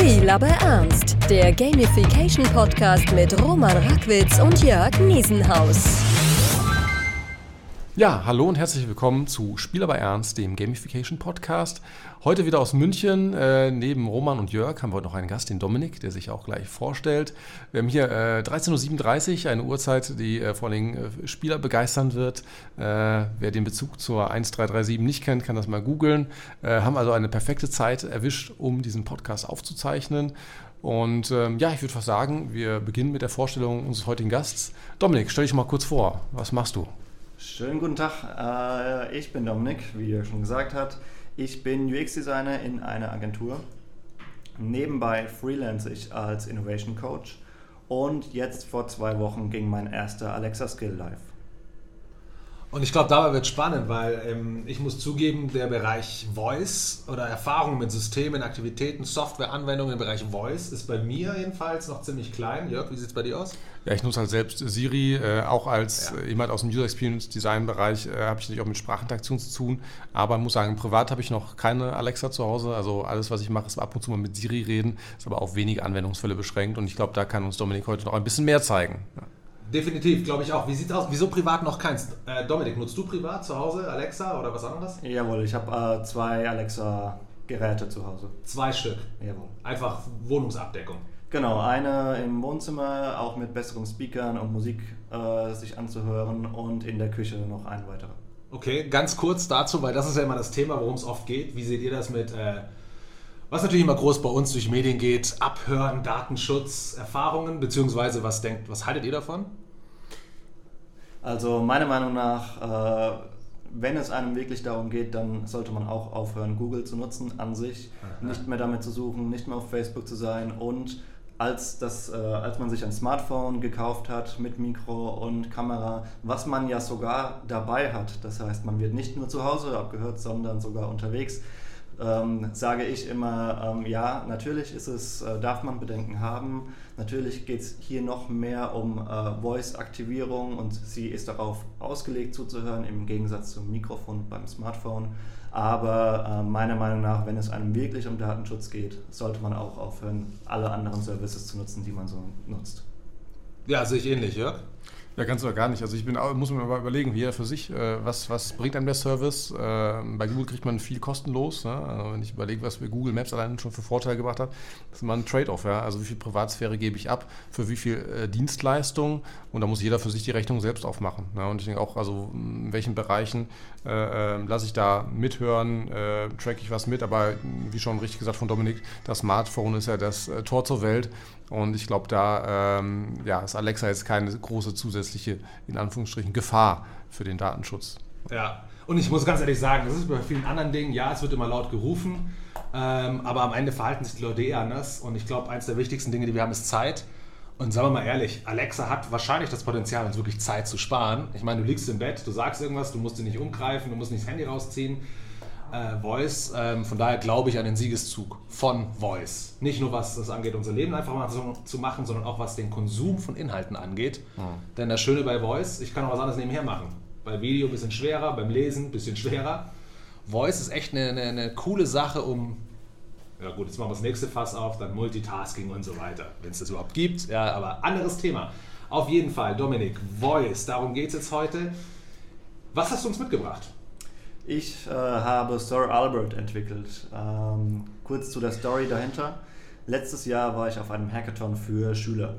Spiel aber ernst. Der Gamification Podcast mit Roman Rackwitz und Jörg Niesenhaus. Ja, hallo und herzlich willkommen zu Spiel aber ernst, dem Gamification Podcast. Heute wieder aus München. Äh, neben Roman und Jörg haben wir heute noch einen Gast, den Dominik, der sich auch gleich vorstellt. Wir haben hier äh, 13.37 Uhr, eine Uhrzeit, die äh, vor allem äh, Spieler begeistern wird. Äh, wer den Bezug zur 1337 nicht kennt, kann das mal googeln. Äh, haben also eine perfekte Zeit erwischt, um diesen Podcast aufzuzeichnen. Und ähm, ja, ich würde fast sagen, wir beginnen mit der Vorstellung unseres heutigen Gasts. Dominik, stell dich mal kurz vor. Was machst du? Schönen guten Tag, äh, ich bin Dominik, wie ihr schon gesagt habt. Ich bin UX-Designer in einer Agentur. Nebenbei freelance ich als Innovation Coach und jetzt vor zwei Wochen ging mein erster Alexa Skill live. Und ich glaube, dabei wird spannend, weil ähm, ich muss zugeben, der Bereich Voice oder Erfahrung mit Systemen, Aktivitäten, Softwareanwendungen im Bereich Voice ist bei mir jedenfalls noch ziemlich klein. Jörg, wie sieht es bei dir aus? Ja, ich nutze halt selbst Siri, äh, auch als ja. äh, jemand aus dem User Experience Design Bereich äh, habe ich natürlich auch mit Sprachinteraktion zu tun. Aber muss sagen, privat habe ich noch keine Alexa zu Hause. Also alles, was ich mache, ist ab und zu mal mit Siri reden, ist aber auf wenige Anwendungsfälle beschränkt. Und ich glaube, da kann uns Dominik heute noch ein bisschen mehr zeigen. Ja. Definitiv, glaube ich auch. Wie sieht es aus? Wieso privat noch keins? Äh, Dominik, nutzt du privat zu Hause Alexa oder was anderes? Jawohl, ich habe äh, zwei Alexa-Geräte zu Hause. Zwei Stück? Jawohl. Einfach Wohnungsabdeckung? Genau, eine im Wohnzimmer, auch mit besseren Speakern und Musik äh, sich anzuhören und in der Küche noch ein weiterer. Okay, ganz kurz dazu, weil das ist ja immer das Thema, worum es oft geht. Wie seht ihr das mit äh, was natürlich immer groß bei uns durch Medien geht, Abhören, Datenschutz, Erfahrungen, beziehungsweise was denkt, was haltet ihr davon? Also meiner Meinung nach, äh, wenn es einem wirklich darum geht, dann sollte man auch aufhören, Google zu nutzen an sich, Aha. nicht mehr damit zu suchen, nicht mehr auf Facebook zu sein und als, das, äh, als man sich ein Smartphone gekauft hat mit Mikro und Kamera, was man ja sogar dabei hat. Das heißt, man wird nicht nur zu Hause abgehört, sondern sogar unterwegs ähm, sage ich immer, ähm, ja, natürlich ist es, äh, darf man Bedenken haben. Natürlich geht es hier noch mehr um äh, Voice-Aktivierung und sie ist darauf ausgelegt zuzuhören, im Gegensatz zum Mikrofon beim Smartphone. Aber äh, meiner Meinung nach, wenn es einem wirklich um Datenschutz geht, sollte man auch aufhören, alle anderen Services zu nutzen, die man so nutzt. Ja, sehe ich ähnlich, Jörg. Ja, ganz oder gar nicht. Also ich bin, muss mir mal überlegen, jeder für sich, äh, was, was bringt einem der Service? Äh, bei Google kriegt man viel kostenlos. Ne? Also wenn ich überlege, was mir Google Maps allein schon für Vorteile gebracht hat, ist immer ein Trade-off. Ja? Also wie viel Privatsphäre gebe ich ab, für wie viel äh, Dienstleistung und da muss jeder für sich die Rechnung selbst aufmachen. Ne? Und ich denke auch, also in welchen Bereichen äh, äh, lasse ich da mithören, äh, track ich was mit, aber wie schon richtig gesagt von Dominik, das Smartphone ist ja das Tor zur Welt und ich glaube, da ähm, ja, ist Alexa jetzt keine große zusätzliche, in Anführungsstrichen, Gefahr für den Datenschutz. Ja, und ich muss ganz ehrlich sagen, das ist bei vielen anderen Dingen, ja, es wird immer laut gerufen, ähm, aber am Ende verhalten sich die Leute eh anders. Und ich glaube, eines der wichtigsten Dinge, die wir haben, ist Zeit. Und sagen wir mal ehrlich, Alexa hat wahrscheinlich das Potenzial, uns wirklich Zeit zu sparen. Ich meine, du liegst im Bett, du sagst irgendwas, du musst dich nicht umgreifen, du musst nicht das Handy rausziehen äh, Voice. Ähm, von daher glaube ich an den Siegeszug von Voice. Nicht nur was das angeht, unser Leben einfach mal so, zu machen, sondern auch was den Konsum von Inhalten angeht. Mhm. Denn das Schöne bei Voice, ich kann auch was anderes nebenher machen. Bei Video ein bisschen schwerer, beim Lesen ein bisschen schwerer. Voice ist echt eine, eine, eine coole Sache, um ja gut, jetzt machen wir das nächste Fass auf, dann Multitasking und so weiter, wenn es das überhaupt gibt. Ja, aber anderes Thema. Auf jeden Fall, Dominik, Voice, darum geht es jetzt heute. Was hast du uns mitgebracht? Ich äh, habe Sir Albert entwickelt. Ähm, kurz zu der Story dahinter. Letztes Jahr war ich auf einem Hackathon für Schüler.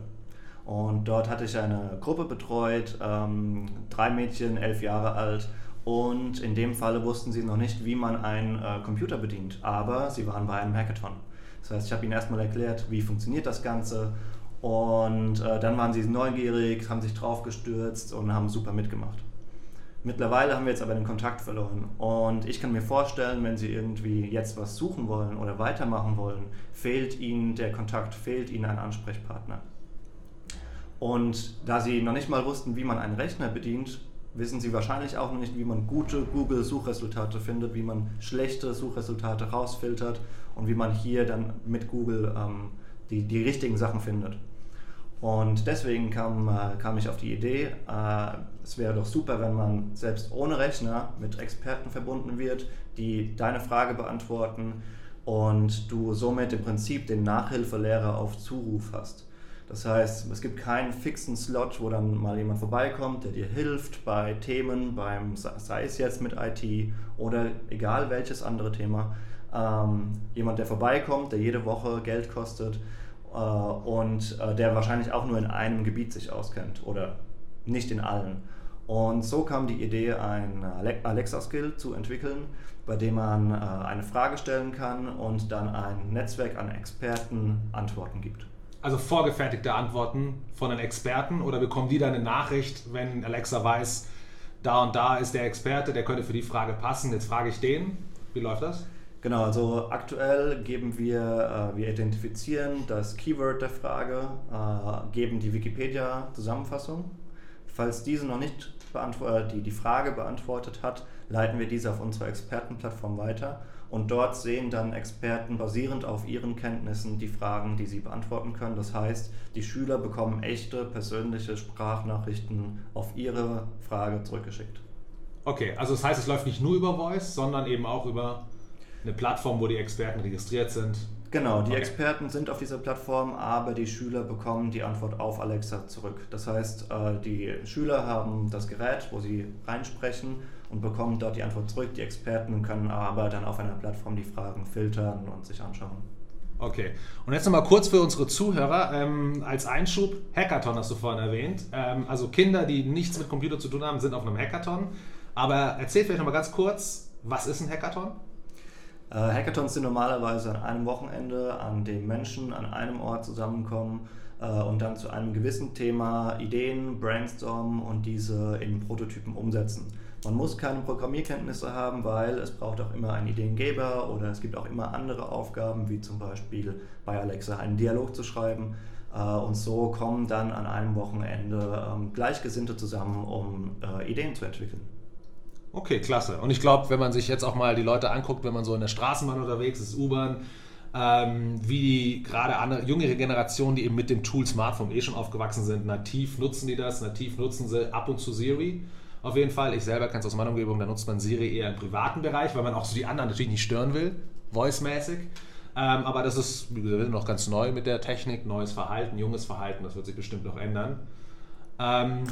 Und dort hatte ich eine Gruppe betreut, ähm, drei Mädchen, elf Jahre alt. Und in dem Falle wussten sie noch nicht, wie man einen äh, Computer bedient. Aber sie waren bei einem Hackathon. Das heißt, ich habe ihnen erstmal erklärt, wie funktioniert das Ganze. Und äh, dann waren sie neugierig, haben sich draufgestürzt und haben super mitgemacht. Mittlerweile haben wir jetzt aber den Kontakt verloren. Und ich kann mir vorstellen, wenn Sie irgendwie jetzt was suchen wollen oder weitermachen wollen, fehlt Ihnen der Kontakt, fehlt Ihnen ein Ansprechpartner. Und da Sie noch nicht mal wussten, wie man einen Rechner bedient, wissen Sie wahrscheinlich auch noch nicht, wie man gute Google-Suchresultate findet, wie man schlechte Suchresultate rausfiltert und wie man hier dann mit Google ähm, die, die richtigen Sachen findet. Und deswegen kam, äh, kam ich auf die Idee, äh, es wäre doch super, wenn man selbst ohne Rechner mit Experten verbunden wird, die deine Frage beantworten und du somit im Prinzip den Nachhilfelehrer auf Zuruf hast. Das heißt, es gibt keinen fixen Slot, wo dann mal jemand vorbeikommt, der dir hilft bei Themen, beim, sei es jetzt mit IT oder egal welches andere Thema. Ähm, jemand, der vorbeikommt, der jede Woche Geld kostet und äh, der wahrscheinlich auch nur in einem Gebiet sich auskennt oder nicht in allen. Und so kam die Idee, ein Alexa-Skill zu entwickeln, bei dem man äh, eine Frage stellen kann und dann ein Netzwerk an Experten Antworten gibt. Also vorgefertigte Antworten von einem Experten oder bekommen die dann eine Nachricht, wenn Alexa weiß, da und da ist der Experte, der könnte für die Frage passen, jetzt frage ich den. Wie läuft das? Genau, also aktuell geben wir, äh, wir identifizieren das Keyword der Frage, äh, geben die Wikipedia-Zusammenfassung. Falls diese noch nicht die, die Frage beantwortet hat, leiten wir diese auf unsere Expertenplattform weiter und dort sehen dann Experten basierend auf ihren Kenntnissen die Fragen, die sie beantworten können. Das heißt, die Schüler bekommen echte persönliche Sprachnachrichten auf ihre Frage zurückgeschickt. Okay, also das heißt, es läuft nicht nur über Voice, sondern eben auch über eine Plattform, wo die Experten registriert sind. Genau, die okay. Experten sind auf dieser Plattform, aber die Schüler bekommen die Antwort auf Alexa zurück. Das heißt, äh, die Schüler haben das Gerät, wo sie reinsprechen und bekommen dort die Antwort zurück. Die Experten können aber dann auf einer Plattform die Fragen filtern und sich anschauen. Okay, und jetzt nochmal kurz für unsere Zuhörer ähm, als Einschub, Hackathon hast du vorhin erwähnt. Ähm, also Kinder, die nichts mit Computer zu tun haben, sind auf einem Hackathon. Aber erzähl vielleicht nochmal ganz kurz, was ist ein Hackathon? Äh, Hackathons sind normalerweise an einem Wochenende, an dem Menschen an einem Ort zusammenkommen äh, und dann zu einem gewissen Thema Ideen brainstormen und diese in Prototypen umsetzen. Man muss keine Programmierkenntnisse haben, weil es braucht auch immer einen Ideengeber oder es gibt auch immer andere Aufgaben, wie zum Beispiel bei Alexa einen Dialog zu schreiben. Äh, und so kommen dann an einem Wochenende ähm, Gleichgesinnte zusammen, um Ideen zu entwickeln. Okay, klasse. Und ich glaube, wenn man sich jetzt auch mal die Leute anguckt, wenn man so in der Straßenbahn unterwegs ist, U-Bahn, ähm, wie gerade andere jüngere Generationen, die eben mit dem Tool Smartphone eh schon aufgewachsen sind, nativ nutzen die das, nativ nutzen sie ab und zu Siri. Auf jeden Fall, ich selber kenne es aus meiner Umgebung, da nutzt man Siri eher im privaten Bereich, weil man auch so die anderen natürlich nicht stören will, voice-mäßig. Ähm, aber das ist, wir sind noch ganz neu mit der Technik, neues Verhalten, junges Verhalten, das wird sich bestimmt noch ändern. Ähm,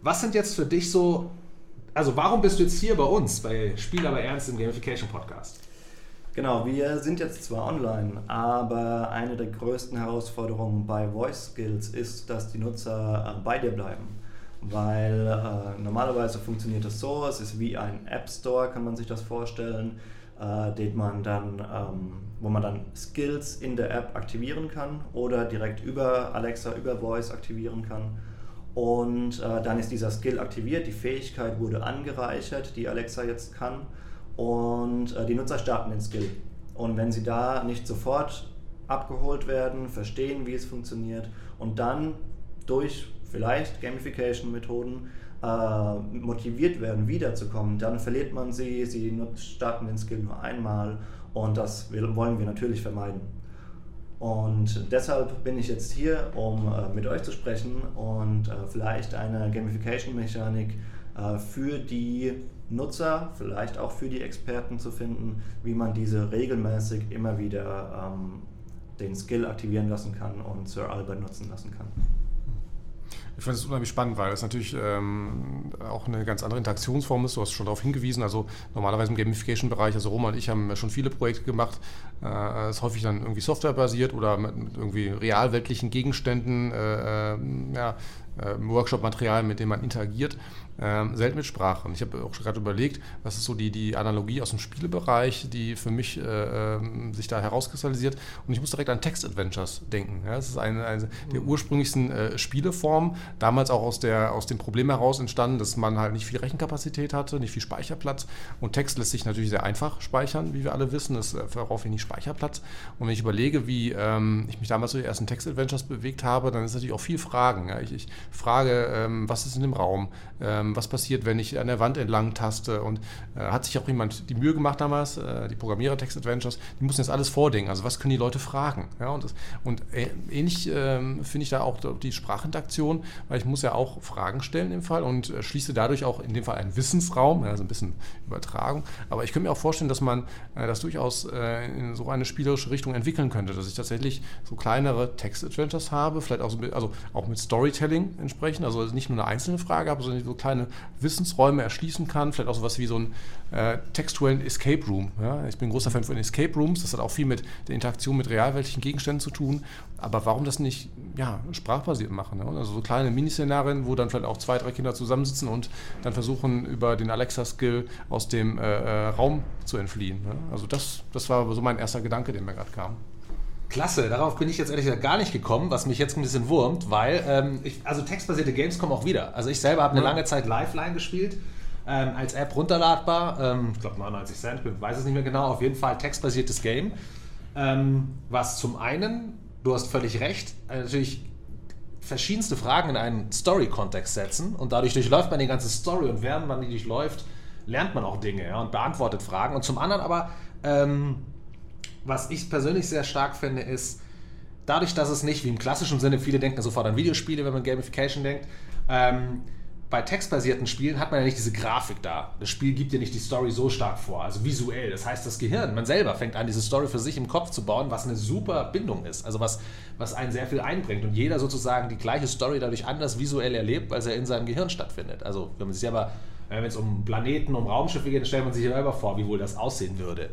was sind jetzt für dich so also warum bist du jetzt hier bei uns, bei Spiel aber ernst im Gamification Podcast? Genau, wir sind jetzt zwar online, aber eine der größten Herausforderungen bei Voice Skills ist, dass die Nutzer äh, bei dir bleiben. Weil äh, normalerweise funktioniert das so, es ist wie ein App Store, kann man sich das vorstellen, äh, den man dann, ähm, wo man dann Skills in der App aktivieren kann oder direkt über Alexa, über Voice aktivieren kann. Und äh, dann ist dieser Skill aktiviert, die Fähigkeit wurde angereichert, die Alexa jetzt kann. Und äh, die Nutzer starten den Skill. Und wenn sie da nicht sofort abgeholt werden, verstehen, wie es funktioniert und dann durch vielleicht Gamification-Methoden äh, motiviert werden, wiederzukommen, dann verliert man sie, sie starten den Skill nur einmal und das wollen wir natürlich vermeiden. Und deshalb bin ich jetzt hier, um äh, mit euch zu sprechen und äh, vielleicht eine Gamification-Mechanik äh, für die Nutzer, vielleicht auch für die Experten zu finden, wie man diese regelmäßig immer wieder ähm, den Skill aktivieren lassen kann und Sir Albert nutzen lassen kann. Ich finde es unheimlich spannend, weil es natürlich ähm, auch eine ganz andere Interaktionsform ist. Du hast schon darauf hingewiesen. Also normalerweise im Gamification-Bereich, also Roman und ich haben schon viele Projekte gemacht. Äh, ist häufig dann irgendwie softwarebasiert oder mit, mit irgendwie realweltlichen Gegenständen, äh, äh ja, äh, Workshop-Material, mit dem man interagiert ähm, selten mit Sprache. Und ich habe auch gerade überlegt, was ist so die, die Analogie aus dem Spielebereich, die für mich äh, äh, sich da herauskristallisiert. Und ich muss direkt an Text-Adventures denken. Ja, das ist eine, eine der mhm. ursprünglichsten äh, Spieleformen, damals auch aus, der, aus dem Problem heraus entstanden, dass man halt nicht viel Rechenkapazität hatte, nicht viel Speicherplatz. Und Text lässt sich natürlich sehr einfach speichern, wie wir alle wissen. Das verbraucht wenig Speicherplatz. Und wenn ich überlege, wie ähm, ich mich damals so die ersten Text-Adventures bewegt habe, dann ist natürlich auch viel Fragen. Ja. Ich, ich frage, ähm, was ist in dem Raum, ähm, was passiert, wenn ich an der Wand entlang taste. Und äh, hat sich auch jemand die Mühe gemacht damals, äh, die Programmierer Text Adventures, die mussten jetzt alles vordenken, also was können die Leute fragen. Ja, und, das, und äh, ähnlich ähm, finde ich da auch die Sprachinteraktion, weil ich muss ja auch Fragen stellen im Fall und äh, schließe dadurch auch in dem Fall einen Wissensraum, also ein bisschen Übertragung, aber ich könnte mir auch vorstellen, dass man äh, das durchaus äh, in so eine spielerische Richtung entwickeln könnte, dass ich tatsächlich so kleinere Text-Adventures habe, vielleicht auch, so, also auch mit Storytelling entsprechend, also nicht nur eine einzelne Frage habe, sondern so kleine Wissensräume erschließen kann, vielleicht auch so was wie so ein äh, textuellen Escape Room. Ja? Ich bin ein großer Fan von Escape Rooms, das hat auch viel mit der Interaktion mit realweltlichen Gegenständen zu tun, aber warum das nicht ja, sprachbasiert machen? Ja? Also so kleine Miniszenarien, wo dann vielleicht auch zwei, drei Kinder zusammensitzen und dann versuchen, über den Alexa-Skill aus dem äh, äh, Raum zu entfliehen. Ja? Also das, das war so mein erster Gedanke, der mir gerade kam. Klasse, darauf bin ich jetzt ehrlich gesagt gar nicht gekommen, was mich jetzt ein bisschen wurmt, weil ähm, ich, also textbasierte Games kommen auch wieder. Also ich selber habe eine lange Zeit Lifeline gespielt, ähm, als App runterladbar. Ähm, ich glaube 99 Cent, ich weiß es nicht mehr genau. Auf jeden Fall textbasiertes Game. Ähm, was zum einen, du hast völlig recht, äh, natürlich verschiedenste Fragen in einen Story-Kontext setzen und dadurch durchläuft man die ganze Story und während man die durchläuft, lernt man auch Dinge ja, und beantwortet Fragen. Und zum anderen aber ähm, was ich persönlich sehr stark finde, ist, dadurch, dass es nicht wie im klassischen Sinne, viele denken sofort an Videospiele, wenn man Gamification denkt, ähm, bei textbasierten Spielen hat man ja nicht diese Grafik da. Das Spiel gibt dir nicht die Story so stark vor, also visuell. Das heißt, das Gehirn, man selber fängt an, diese Story für sich im Kopf zu bauen, was eine super Bindung ist. Also was, was einen sehr viel einbringt. Und jeder sozusagen die gleiche Story dadurch anders visuell erlebt, weil sie in seinem Gehirn stattfindet. Also wenn man sich aber, wenn es um Planeten, um Raumschiffe geht, dann stellt man sich selber vor, wie wohl das aussehen würde.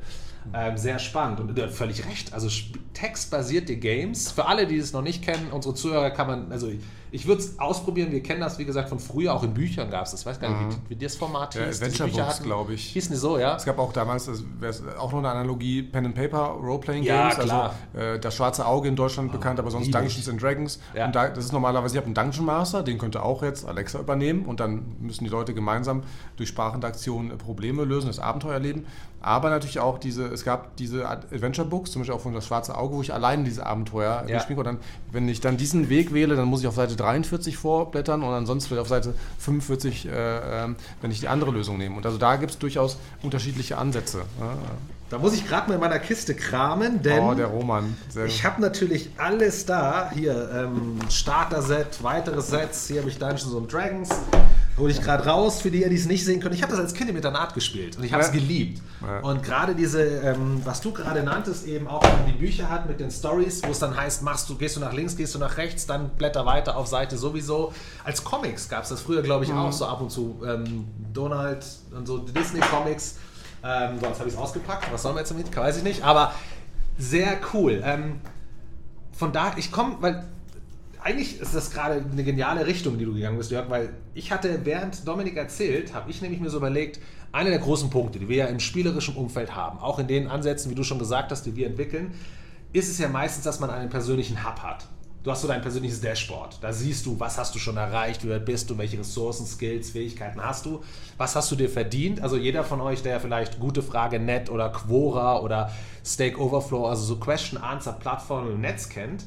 Ähm, sehr spannend und du völlig recht. Also textbasierte Games, für alle, die es noch nicht kennen, unsere Zuhörer kann man, also ich würde es ausprobieren. Wir kennen das, wie gesagt, von früher, auch in Büchern gab es das. Ich weiß gar nicht, mhm. wie, wie das Format ja, hieß. Adventure Books, glaube ich. Hießen die so, ja? Es gab auch damals, das auch noch eine Analogie, Pen and Paper, Roleplaying Games. Ja, klar. Also äh, das schwarze Auge in Deutschland oh, bekannt, aber sonst Dungeons and Dragons. Ja. Und da, das ist normalerweise, ich habe einen Dungeon Master, den könnte auch jetzt Alexa übernehmen und dann müssen die Leute gemeinsam durch Sprachinteraktion Probleme lösen, das Abenteuer erleben. Aber natürlich auch diese, es gab diese Adventure Books, zum Beispiel auch von das schwarze Auge, wo ich allein diese Abenteuer ja. Und dann, wenn ich dann diesen Weg wähle, dann muss ich auf Seite 43 vorblättern und ansonsten vielleicht auf Seite 45, äh, äh, wenn ich die andere Lösung nehme. Und also da gibt es durchaus unterschiedliche Ansätze. Da muss ich gerade mal in meiner Kiste kramen, denn oh, der Roman. ich habe natürlich alles da. Hier ähm, Starter-Set, weitere Sets. Hier habe ich Dungeons and Dragons. Hole ich gerade raus, für die, die es nicht sehen können. Ich habe das als Kind im Internat gespielt und ich habe es ja. geliebt. Ja. Und gerade diese, ähm, was du gerade nanntest, eben auch, wenn man die Bücher hat mit den Stories, wo es dann heißt, machst du, gehst du nach links, gehst du nach rechts, dann blätter weiter auf Seite sowieso. Als Comics gab es das früher, glaube ich, mhm. auch so ab und zu. Ähm, Donald und so Disney-Comics. Ähm, sonst habe ich es ausgepackt. Was sollen wir jetzt damit? Weiß ich nicht. Aber sehr cool. Ähm, von da, ich komme, weil eigentlich ist das gerade eine geniale Richtung, die du gegangen bist, Jörg, weil ich hatte, während Dominik erzählt, habe ich nämlich mir so überlegt, einer der großen Punkte, die wir ja im spielerischen Umfeld haben, auch in den Ansätzen, wie du schon gesagt hast, die wir entwickeln, ist es ja meistens, dass man einen persönlichen Hub hat. Du hast so dein persönliches Dashboard. Da siehst du, was hast du schon erreicht, wie weit bist du, welche Ressourcen, Skills, Fähigkeiten hast du, was hast du dir verdient. Also jeder von euch, der vielleicht gute Frage Net oder Quora oder Stake Overflow, also so Question-Answer-Plattformen im Netz kennt,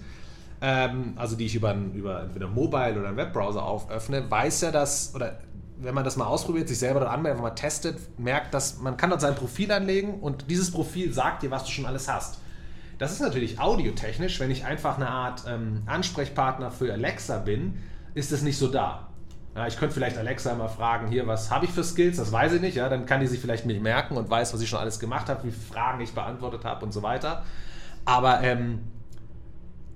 ähm, also die ich über, über entweder Mobile oder einen Webbrowser auföffne, weiß ja, dass, oder wenn man das mal ausprobiert, sich selber dort anmeldet, mal testet, merkt, dass man kann dort sein Profil anlegen und dieses Profil sagt dir, was du schon alles hast. Das ist natürlich audiotechnisch, wenn ich einfach eine Art ähm, Ansprechpartner für Alexa bin, ist es nicht so da. Ja, ich könnte vielleicht Alexa mal fragen, hier, was habe ich für Skills, das weiß ich nicht, ja, dann kann die sich vielleicht nicht merken und weiß, was ich schon alles gemacht habe, wie Fragen ich beantwortet habe und so weiter. Aber ähm,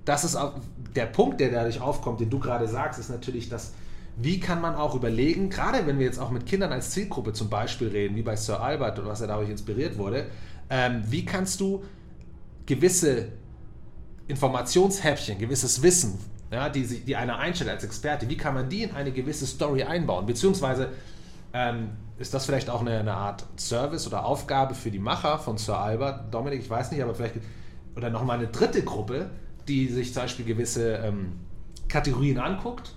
das ist auch der Punkt, der dadurch aufkommt, den du gerade sagst, ist natürlich, dass wie kann man auch überlegen, gerade wenn wir jetzt auch mit Kindern als Zielgruppe zum Beispiel reden, wie bei Sir Albert und was er dadurch inspiriert wurde, ähm, wie kannst du gewisse Informationshäppchen, gewisses Wissen, ja, die, die einer einstellt als Experte, wie kann man die in eine gewisse Story einbauen? Beziehungsweise ähm, ist das vielleicht auch eine, eine, Art Service oder Aufgabe für die Macher von Sir Albert? Dominik, ich weiß nicht, aber vielleicht, oder nochmal eine dritte Gruppe, die sich zum Beispiel gewisse ähm, Kategorien anguckt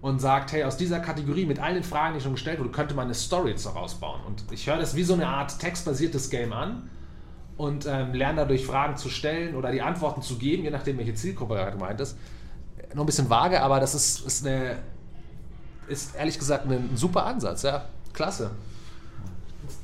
und sagt, hey, aus dieser Kategorie mit all den Fragen, die schon gestellt wurden, könnte man eine Story daraus bauen. Und ich höre das wie so eine Art textbasiertes Game an und ähm, lerne dadurch Fragen zu stellen oder die Antworten zu geben, je nachdem, welche Zielgruppe gerade gemeint ist. Noch ein bisschen vage, aber das ist, ist eine ist ehrlich gesagt ein super Ansatz, ja. Klasse.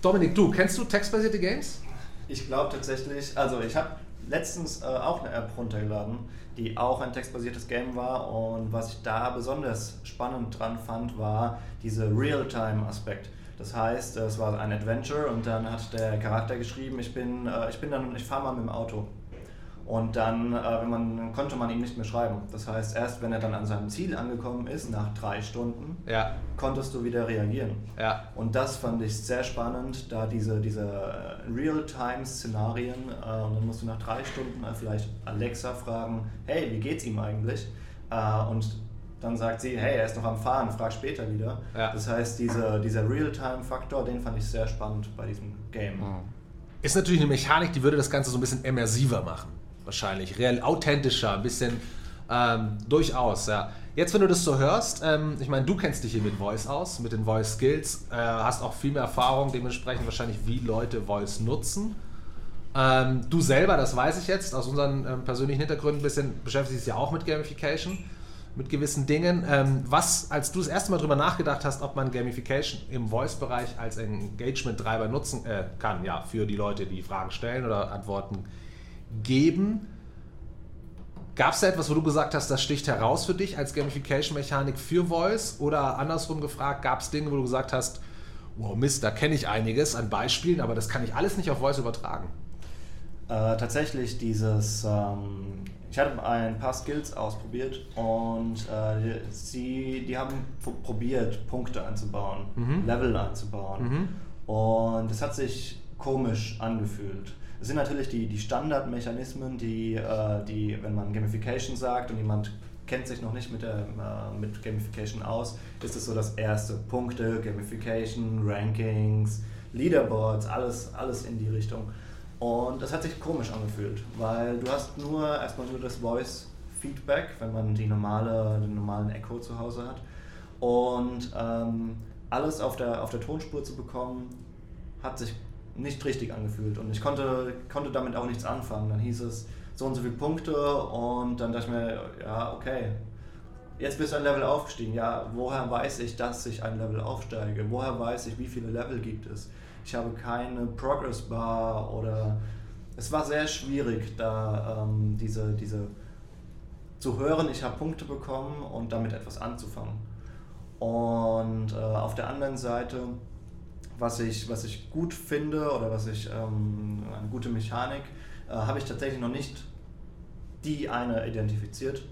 Dominik, du, kennst du textbasierte Games? Ich glaube tatsächlich, also ich habe letztens äh, auch eine App runtergeladen, die auch ein textbasiertes Game war und was ich da besonders spannend dran fand, war dieser Real-Time-Aspekt. Das heißt, es war ein Adventure und dann hat der Charakter geschrieben, ich bin, äh, ich bin dann, ich fahre mal mit dem Auto. Und dann, äh, wenn man, konnte man ihm nicht mehr schreiben. Das heißt, erst wenn er dann an seinem Ziel angekommen ist, nach drei Stunden, Ja. konntest du wieder reagieren. Ja. Und das fand ich sehr spannend, da diese, diese äh, Real-Time-Szenarien, äh, und dann musst du nach drei Stunden vielleicht Alexa fragen, hey, wie geht's ihm eigentlich? Und dann sagt sie, hey, er ist noch am Fahren, frag später wieder. Ja. Das heißt, diese, dieser Real-Time-Faktor, den fand ich sehr spannend bei diesem Game. Ist natürlich eine Mechanik, die würde das Ganze so ein bisschen immersiver machen. Wahrscheinlich. Real, authentischer, ein bisschen ähm, durchaus, ja. Jetzt, wenn du das so hörst, ähm, ich meine, du kennst dich hier mit Voice aus, mit den Voice Skills, äh, hast auch viel mehr Erfahrung, dementsprechend wahrscheinlich, wie Leute Voice nutzen. Ähm, du selber, das weiß ich jetzt, aus unseren ähm, persönlichen Hintergründen ein bisschen, beschäftigst dich ja auch mit Gamification, mit gewissen Dingen. Ähm, was, als du das erste Mal darüber nachgedacht hast, ob man Gamification im Voice-Bereich als Engagement-Treiber nutzen äh, kann, ja, für die Leute, die Fragen stellen oder Antworten geben, Gab es da etwas, wo du gesagt hast, das sticht heraus für dich als Gamification-Mechanik für Voice? Oder andersrum gefragt, gab es Dinge, wo du gesagt hast, wow, Mist, da kenne ich einiges an Beispielen, aber das kann ich alles nicht auf Voice übertragen? Äh, tatsächlich dieses, ähm, ich hatte ein paar Skills ausprobiert und äh, sie, die haben probiert, Punkte einzubauen, Level einzubauen. Und es hat sich komisch angefühlt. Es sind natürlich die, die Standardmechanismen, die, äh, die, wenn man Gamification sagt und jemand kennt sich noch nicht mit, der, äh, mit Gamification aus, ist es so das erste. Punkte, Gamification, Rankings, Leaderboards, alles, alles in die Richtung. Und das hat sich komisch angefühlt, weil du hast nur erstmal nur das Voice-Feedback, wenn man die normale, den normalen Echo zu Hause hat. Und ähm, alles auf der, auf der Tonspur zu bekommen, hat sich nicht richtig angefühlt. Und ich konnte, konnte damit auch nichts anfangen. Dann hieß es so und so viele Punkte und dann dachte ich mir, ja, okay, jetzt bist du ein Level aufgestiegen. Ja, woher weiß ich, dass ich ein Level aufsteige? Woher weiß ich, wie viele Level gibt es? Ich habe keine Progress Bar oder es war sehr schwierig, da ähm, diese, diese zu hören, ich habe Punkte bekommen und damit etwas anzufangen. Und äh, auf der anderen Seite, was ich, was ich gut finde oder was ich ähm, eine gute Mechanik, äh, habe ich tatsächlich noch nicht die eine identifiziert.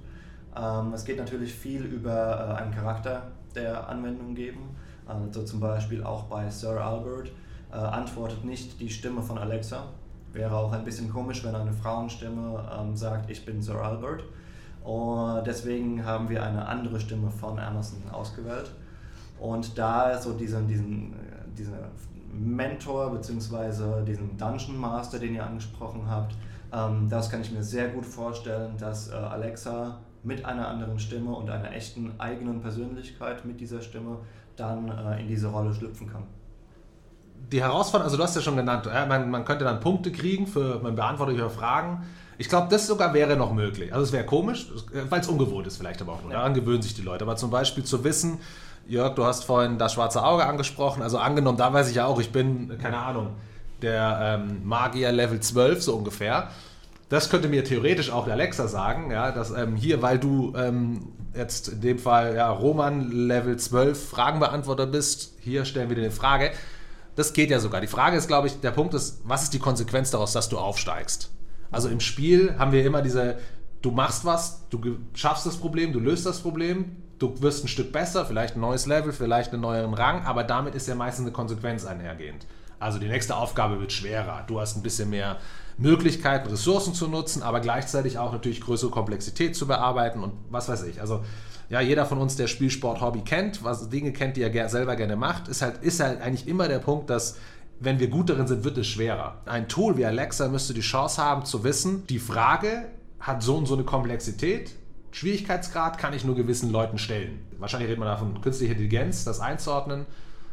Ähm, es geht natürlich viel über äh, einen Charakter der Anwendung geben. Also zum Beispiel auch bei Sir Albert äh, antwortet nicht die Stimme von Alexa. Wäre auch ein bisschen komisch, wenn eine Frauenstimme ähm, sagt, ich bin Sir Albert. Und deswegen haben wir eine andere Stimme von Amazon ausgewählt. Und da so diesen, diesen, diesen Mentor bzw. diesen Dungeon Master, den ihr angesprochen habt, ähm, das kann ich mir sehr gut vorstellen, dass äh, Alexa mit einer anderen Stimme und einer echten eigenen Persönlichkeit mit dieser Stimme dann äh, in diese Rolle schlüpfen kann. Die Herausforderung, also du hast ja schon genannt, äh, man, man könnte dann Punkte kriegen für man beantwortet ihre Fragen. Ich glaube, das sogar wäre noch möglich. Also es wäre komisch, weil es ungewohnt ist vielleicht aber auch nur. Ja. Daran gewöhnen sich die Leute. Aber zum Beispiel zu wissen, Jörg, du hast vorhin das schwarze Auge angesprochen. Also angenommen, da weiß ich ja auch, ich bin, keine Ahnung, der ähm, Magier Level 12 so ungefähr. Das könnte mir theoretisch auch der Alexa sagen, ja, dass ähm, hier, weil du ähm, jetzt in dem Fall ja, Roman Level 12 Fragenbeantworter bist, hier stellen wir dir eine Frage. Das geht ja sogar. Die Frage ist, glaube ich, der Punkt ist, was ist die Konsequenz daraus, dass du aufsteigst? Also im Spiel haben wir immer diese, du machst was, du schaffst das Problem, du löst das Problem, du wirst ein Stück besser, vielleicht ein neues Level, vielleicht einen neueren Rang, aber damit ist ja meistens eine Konsequenz einhergehend. Also die nächste Aufgabe wird schwerer. Du hast ein bisschen mehr Möglichkeiten, Ressourcen zu nutzen, aber gleichzeitig auch natürlich größere Komplexität zu bearbeiten und was weiß ich. Also ja, jeder von uns, der Spielsport-Hobby kennt, was Dinge kennt, die er selber gerne macht, ist halt, ist halt eigentlich immer der Punkt, dass wenn wir gut darin sind, wird es schwerer. Ein Tool wie Alexa müsste die Chance haben zu wissen, die Frage hat so und so eine Komplexität, Schwierigkeitsgrad kann ich nur gewissen Leuten stellen. Wahrscheinlich redet man da von künstlicher Intelligenz, das einzuordnen.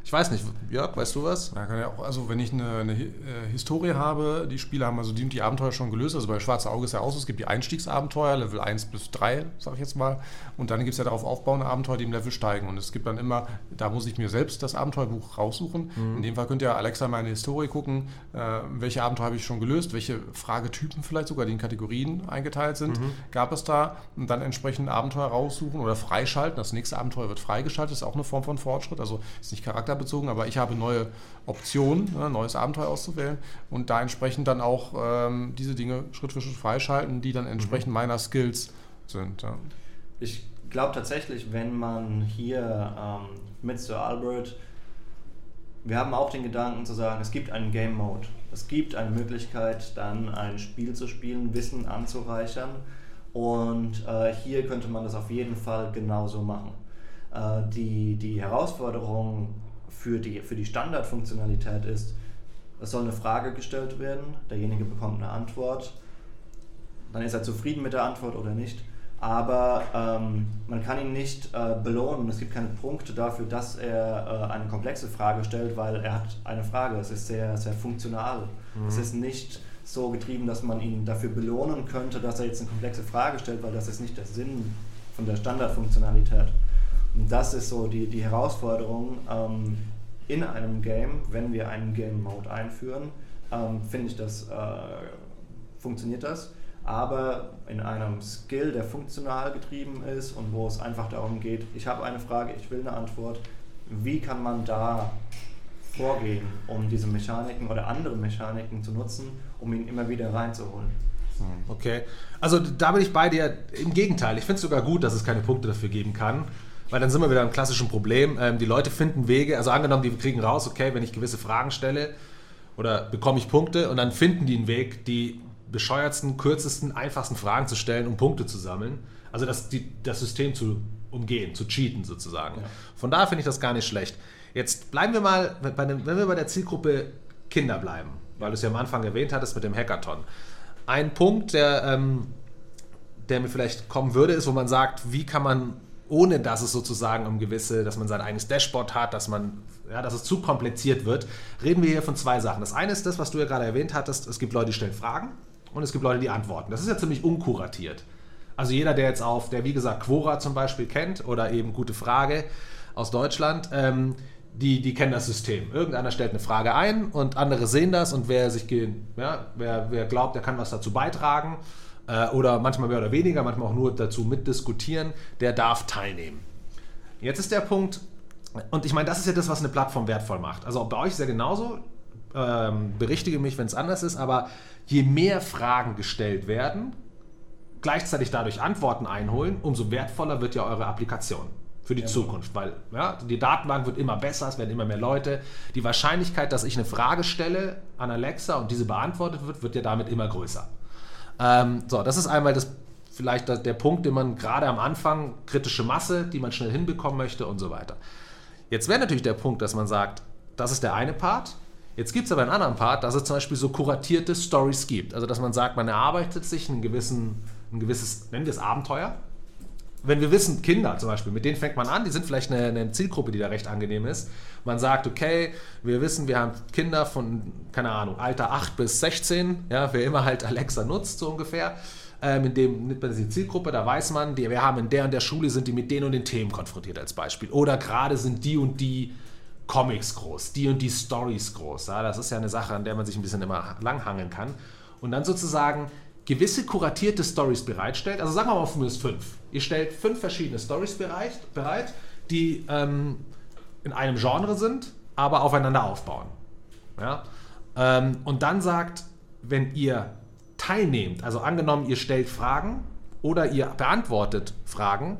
Ich weiß nicht, Jörg, weißt du was? Ja, kann ja auch, also wenn ich eine, eine äh, Historie habe, die Spieler haben also die, die Abenteuer schon gelöst. Also bei Schwarze Auge ist ja auch so, es gibt die Einstiegsabenteuer, Level 1 bis 3, sag ich jetzt mal. Und dann gibt es ja darauf aufbauende Abenteuer, die im Level steigen. Und es gibt dann immer, da muss ich mir selbst das Abenteuerbuch raussuchen. Mhm. In dem Fall könnt ihr Alexa meine Historie gucken, äh, welche Abenteuer habe ich schon gelöst, welche Fragetypen vielleicht sogar, die in Kategorien eingeteilt sind, mhm. gab es da. Und dann entsprechend Abenteuer raussuchen oder freischalten. Das nächste Abenteuer wird freigeschaltet, ist auch eine Form von Fortschritt. Also ist nicht charakterbezogen, aber ich habe neue Optionen, ne, neues Abenteuer auszuwählen und da entsprechend dann auch ähm, diese Dinge Schritt für Schritt freischalten, die dann entsprechend mhm. meiner Skills sind. Ja. Ich glaube tatsächlich, wenn man hier ähm, mit Sir Albert, wir haben auch den Gedanken zu sagen, es gibt einen Game Mode. Es gibt eine Möglichkeit, dann ein Spiel zu spielen, Wissen anzureichern. Und äh, hier könnte man das auf jeden Fall genauso machen. Äh, die, die Herausforderung für die, für die Standardfunktionalität ist, es soll eine Frage gestellt werden, derjenige bekommt eine Antwort, dann ist er zufrieden mit der Antwort oder nicht. Aber ähm, man kann ihn nicht äh, belohnen. Es gibt keine Punkte dafür, dass er äh, eine komplexe Frage stellt, weil er hat eine Frage. Es ist sehr, sehr funktional. Mhm. Es ist nicht so getrieben, dass man ihn dafür belohnen könnte, dass er jetzt eine komplexe Frage stellt, weil das ist nicht der Sinn von der Standardfunktionalität. Und das ist so die, die Herausforderung ähm, in einem Game, wenn wir einen Game Mode einführen, ähm, finde ich, das äh, funktioniert das. Aber in einem Skill, der funktional getrieben ist und wo es einfach darum geht, ich habe eine Frage, ich will eine Antwort, wie kann man da vorgehen, um diese Mechaniken oder andere Mechaniken zu nutzen, um ihn immer wieder reinzuholen? Okay, also da bin ich bei dir. Im Gegenteil, ich finde es sogar gut, dass es keine Punkte dafür geben kann. Weil dann sind wir wieder am klassischen Problem. Ähm, die Leute finden Wege, also angenommen, die kriegen raus, okay, wenn ich gewisse Fragen stelle oder bekomme ich Punkte und dann finden die einen Weg, die bescheuertsten, kürzesten, einfachsten Fragen zu stellen, um Punkte zu sammeln. Also das, die, das System zu umgehen, zu cheaten sozusagen. Ja. Von daher finde ich das gar nicht schlecht. Jetzt bleiben wir mal, bei dem, wenn wir bei der Zielgruppe Kinder bleiben, weil du es ja am Anfang erwähnt hattest mit dem Hackathon. Ein Punkt, der, ähm, der mir vielleicht kommen würde, ist, wo man sagt, wie kann man ohne dass es sozusagen um gewisse, dass man sein eigenes Dashboard hat, dass man, ja, dass es zu kompliziert wird, reden wir hier von zwei Sachen. Das eine ist das, was du ja gerade erwähnt hattest, es gibt Leute, die stellen Fragen und es gibt Leute, die antworten. Das ist ja ziemlich unkuratiert. Also jeder, der jetzt auf, der wie gesagt Quora zum Beispiel kennt oder eben gute Frage aus Deutschland, ähm, die, die kennen das System. Irgendeiner stellt eine Frage ein und andere sehen das und wer sich, ja, wer, wer glaubt, er kann was dazu beitragen, äh, oder manchmal mehr oder weniger, manchmal auch nur dazu mitdiskutieren, der darf teilnehmen. Jetzt ist der Punkt, und ich meine, das ist ja das, was eine Plattform wertvoll macht. Also bei euch ist ja genauso, ähm, berichtige mich, wenn es anders ist, aber je mehr Fragen gestellt werden, gleichzeitig dadurch Antworten einholen, umso wertvoller wird ja eure Applikation für die ja, Zukunft, weil ja, die Datenbank wird immer besser, es werden immer mehr Leute. Die Wahrscheinlichkeit, dass ich eine Frage stelle an Alexa und diese beantwortet wird, wird ja damit immer größer. Ähm, so, das ist einmal das, vielleicht der Punkt, den man gerade am Anfang, kritische Masse, die man schnell hinbekommen möchte und so weiter. Jetzt wäre natürlich der Punkt, dass man sagt, das ist der eine Part. Jetzt gibt es aber einen anderen Part, dass es zum Beispiel so kuratierte Stories gibt. Also, dass man sagt, man erarbeitet sich einen gewissen, ein gewisses, nennen wir es Abenteuer, wenn wir wissen, Kinder zum Beispiel, mit denen fängt man an, die sind vielleicht eine, eine, Zielgruppe, die da recht angenehm ist. Man sagt, okay, wir wissen, wir haben Kinder von, keine Ahnung, Alter 8 bis 16, ja, wer immer halt Alexa nutzt, so ungefähr. Ähm, in dem nimmt man die Zielgruppe, da weiß man, die, wir haben in der und der Schule sind die mit den und den Themen konfrontiert als Beispiel. Oder gerade sind die und die Comics groß, die und die Stories groß. Ja, das ist ja eine Sache, an der man sich ein bisschen immer langhangeln kann. Und dann sozusagen gewisse kuratierte Stories bereitstellt. Also sagen wir mal minus fünf. Ihr stellt fünf verschiedene Stories bereit, bereit die ähm, in einem Genre sind, aber aufeinander aufbauen. Ja? Ähm, und dann sagt, wenn ihr teilnehmt, also angenommen, ihr stellt Fragen oder ihr beantwortet Fragen,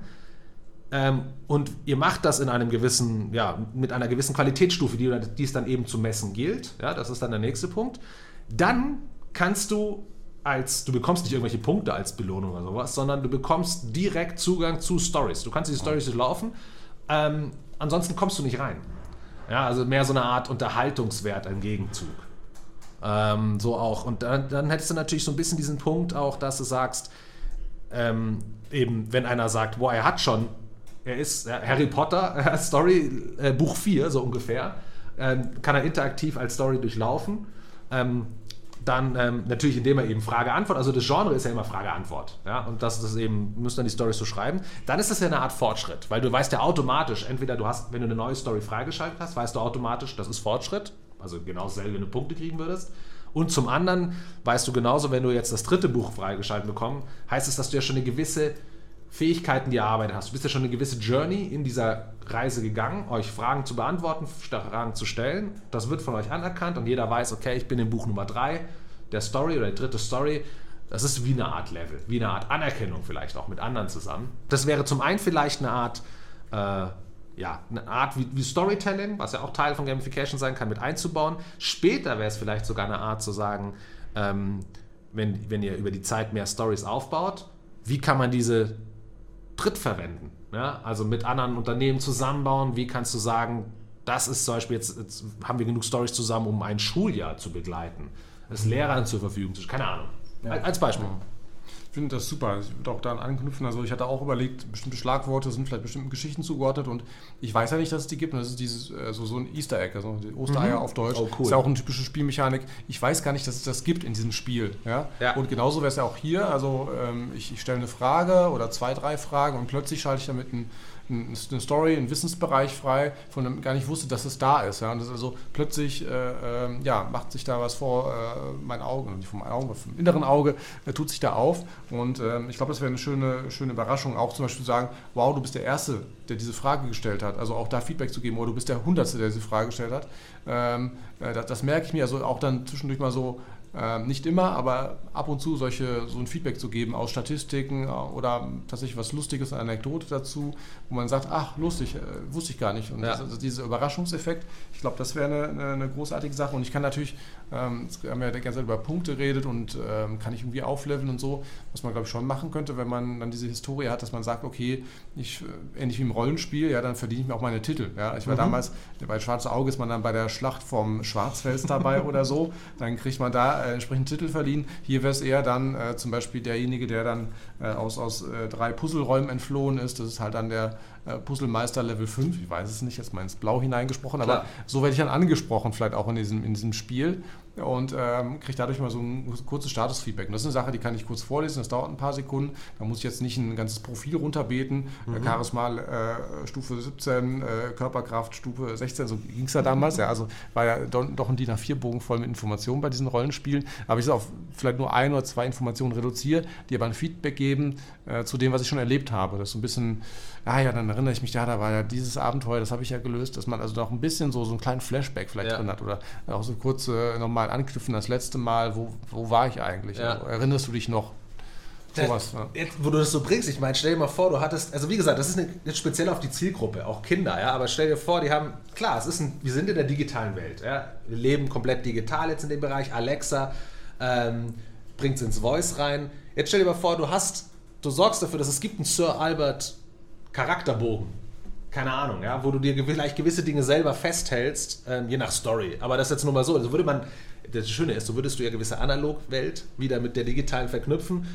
ähm, und ihr macht das in einem gewissen, ja, mit einer gewissen Qualitätsstufe, die, die es dann eben zu messen gilt, ja, das ist dann der nächste Punkt, dann kannst du als, du bekommst nicht irgendwelche Punkte als Belohnung oder sowas, sondern du bekommst direkt Zugang zu Stories. Du kannst diese Stories durchlaufen, ähm, ansonsten kommst du nicht rein. Ja, also mehr so eine Art Unterhaltungswert im Gegenzug. Ähm, so auch. Und dann, dann, hättest du natürlich so ein bisschen diesen Punkt auch, dass du sagst, ähm, eben, wenn einer sagt, boah, er hat schon er ist Harry Potter, Story, äh, Buch 4, so ungefähr. Ähm, kann er interaktiv als Story durchlaufen. Ähm, dann ähm, natürlich, indem er eben Frage-Antwort, also das Genre ist ja immer Frage-Antwort. Ja? Und das ist eben, müssen dann die Storys so schreiben. Dann ist das ja eine Art Fortschritt, weil du weißt ja automatisch, entweder du hast, wenn du eine neue Story freigeschaltet hast, weißt du automatisch, das ist Fortschritt. Also genau dasselbe, wenn du Punkte kriegen würdest. Und zum anderen weißt du genauso, wenn du jetzt das dritte Buch freigeschaltet bekommst, heißt es, dass du ja schon eine gewisse Fähigkeiten, die erarbeitet hast. Du bist ja schon eine gewisse Journey in dieser Reise gegangen, euch Fragen zu beantworten, Fragen zu stellen. Das wird von euch anerkannt und jeder weiß, okay, ich bin in Buch Nummer 3 der Story oder die dritte Story. Das ist wie eine Art Level, wie eine Art Anerkennung vielleicht auch mit anderen zusammen. Das wäre zum einen vielleicht eine Art, äh, ja, eine Art wie, wie, Storytelling, was ja auch Teil von Gamification sein kann, mit einzubauen. Später wäre es vielleicht sogar eine Art zu sagen, ähm, wenn, wenn ihr über die Zeit mehr Stories aufbaut, wie kann man diese drittverwenden. Ja? Also mit anderen Unternehmen zusammenbauen. Wie kannst du sagen, das ist zum Beispiel jetzt, jetzt haben wir genug Stories zusammen, um ein Schuljahr zu begleiten, es Lehrern zur Verfügung zu stellen. Keine Ahnung. Ja. Als Beispiel. Finde das super. Ich würde auch daran anknüpfen. Also ich hatte auch überlegt, bestimmte Schlagworte sind vielleicht bestimmten Geschichten zugeordnet und ich weiß ja nicht, dass es die gibt. Und das ist dieses also so ein Easter Egg, also die Ostereier mhm. auf Deutsch. Oh, cool. Das ist ja auch eine typische Spielmechanik. Ich weiß gar nicht, dass es das gibt in diesem Spiel. Ja? ja. Und genauso wäre es ja auch hier. Also ähm, ich, ich stelle eine Frage oder zwei, drei Fragen und plötzlich schalte ich damit ein eine Story, einen Wissensbereich frei, von dem gar nicht wusste, dass es da ist. Ja? Und das also plötzlich äh, äh, ja, macht sich da was vor äh, meinen Augen, nicht Augen, aber vom inneren Auge äh, tut sich da auf. Und ähm, ich glaube, das wäre eine schöne, schöne Überraschung, auch zum Beispiel zu sagen, wow, du bist der Erste, der diese Frage gestellt hat. Also auch da Feedback zu geben, oder du bist der Hundertste, der diese Frage gestellt hat. Ähm, äh, das, das merke ich mir, also auch dann zwischendurch mal so ähm, nicht immer, aber ab und zu solche, so ein Feedback zu geben aus Statistiken äh, oder tatsächlich was Lustiges, eine Anekdote dazu, wo man sagt, ach, lustig, äh, wusste ich gar nicht. Und ja. das, also dieser Überraschungseffekt, ich glaube, das wäre eine, eine, eine, großartige Sache. Und ich kann natürlich, ähm, wir haben ja die ganze Zeit über Punkte geredet und ähm, kann ich irgendwie aufleveln und so, was man, glaube ich, schon machen könnte, wenn man dann diese Historie hat, dass man sagt, okay, ich, äh, ähnlich wie im Rollenspiel, ja, dann verdiene ich mir auch meine Titel. Ja. Ich war mhm. damals, bei Schwarze Auge ist man dann bei der Schlacht vom Schwarzfels dabei oder so, dann kriegt man da äh, entsprechend Titel verliehen. Hier wäre es eher dann äh, zum Beispiel derjenige, der dann äh, aus, aus äh, drei Puzzleräumen entflohen ist. Das ist halt dann der äh, Puzzlemeister Level 5. Ich weiß es nicht, jetzt mal ins Blau hineingesprochen, Klar. aber so werde ich dann angesprochen, vielleicht auch in diesem, in diesem Spiel und ähm, kriege dadurch mal so ein kurzes Statusfeedback. Und das ist eine Sache, die kann ich kurz vorlesen, das dauert ein paar Sekunden. Da muss ich jetzt nicht ein ganzes Profil runterbeten. Mhm. Charisma äh, Stufe 17, äh, Körperkraft Stufe 16, so ging es ja damals. Ja, also war ja doch ein DIN A4-Bogen voll mit Informationen bei diesen Rollenspielen. Aber ich es auf vielleicht nur ein oder zwei Informationen reduziere, die aber ein Feedback geben äh, zu dem, was ich schon erlebt habe. Das ist so ein bisschen, ah ja, dann erinnere ich mich, ja, da war ja dieses Abenteuer, das habe ich ja gelöst, dass man also noch ein bisschen so, so einen kleinen Flashback vielleicht ja. drin hat oder auch so kurz äh, nochmal anknüpfen, das letzte Mal, wo, wo war ich eigentlich? Ja. Also, erinnerst du dich noch? Sowas, ja. Jetzt, wo du das so bringst, ich meine, stell dir mal vor, du hattest, also wie gesagt, das ist eine, jetzt speziell auf die Zielgruppe, auch Kinder, ja, aber stell dir vor, die haben, klar, es ist ein, wir sind in der digitalen Welt, ja, wir leben komplett digital jetzt in dem Bereich, Alexa ähm, bringt es ins Voice rein. Jetzt stell dir mal vor, du hast, du sorgst dafür, dass es gibt einen Sir Albert Charakterbogen keine Ahnung, ja, wo du dir vielleicht gewisse Dinge selber festhältst, ähm, je nach Story. Aber das ist jetzt nur mal so. Also würde man, das Schöne ist, so würdest du ja gewisse Analogwelt wieder mit der digitalen verknüpfen.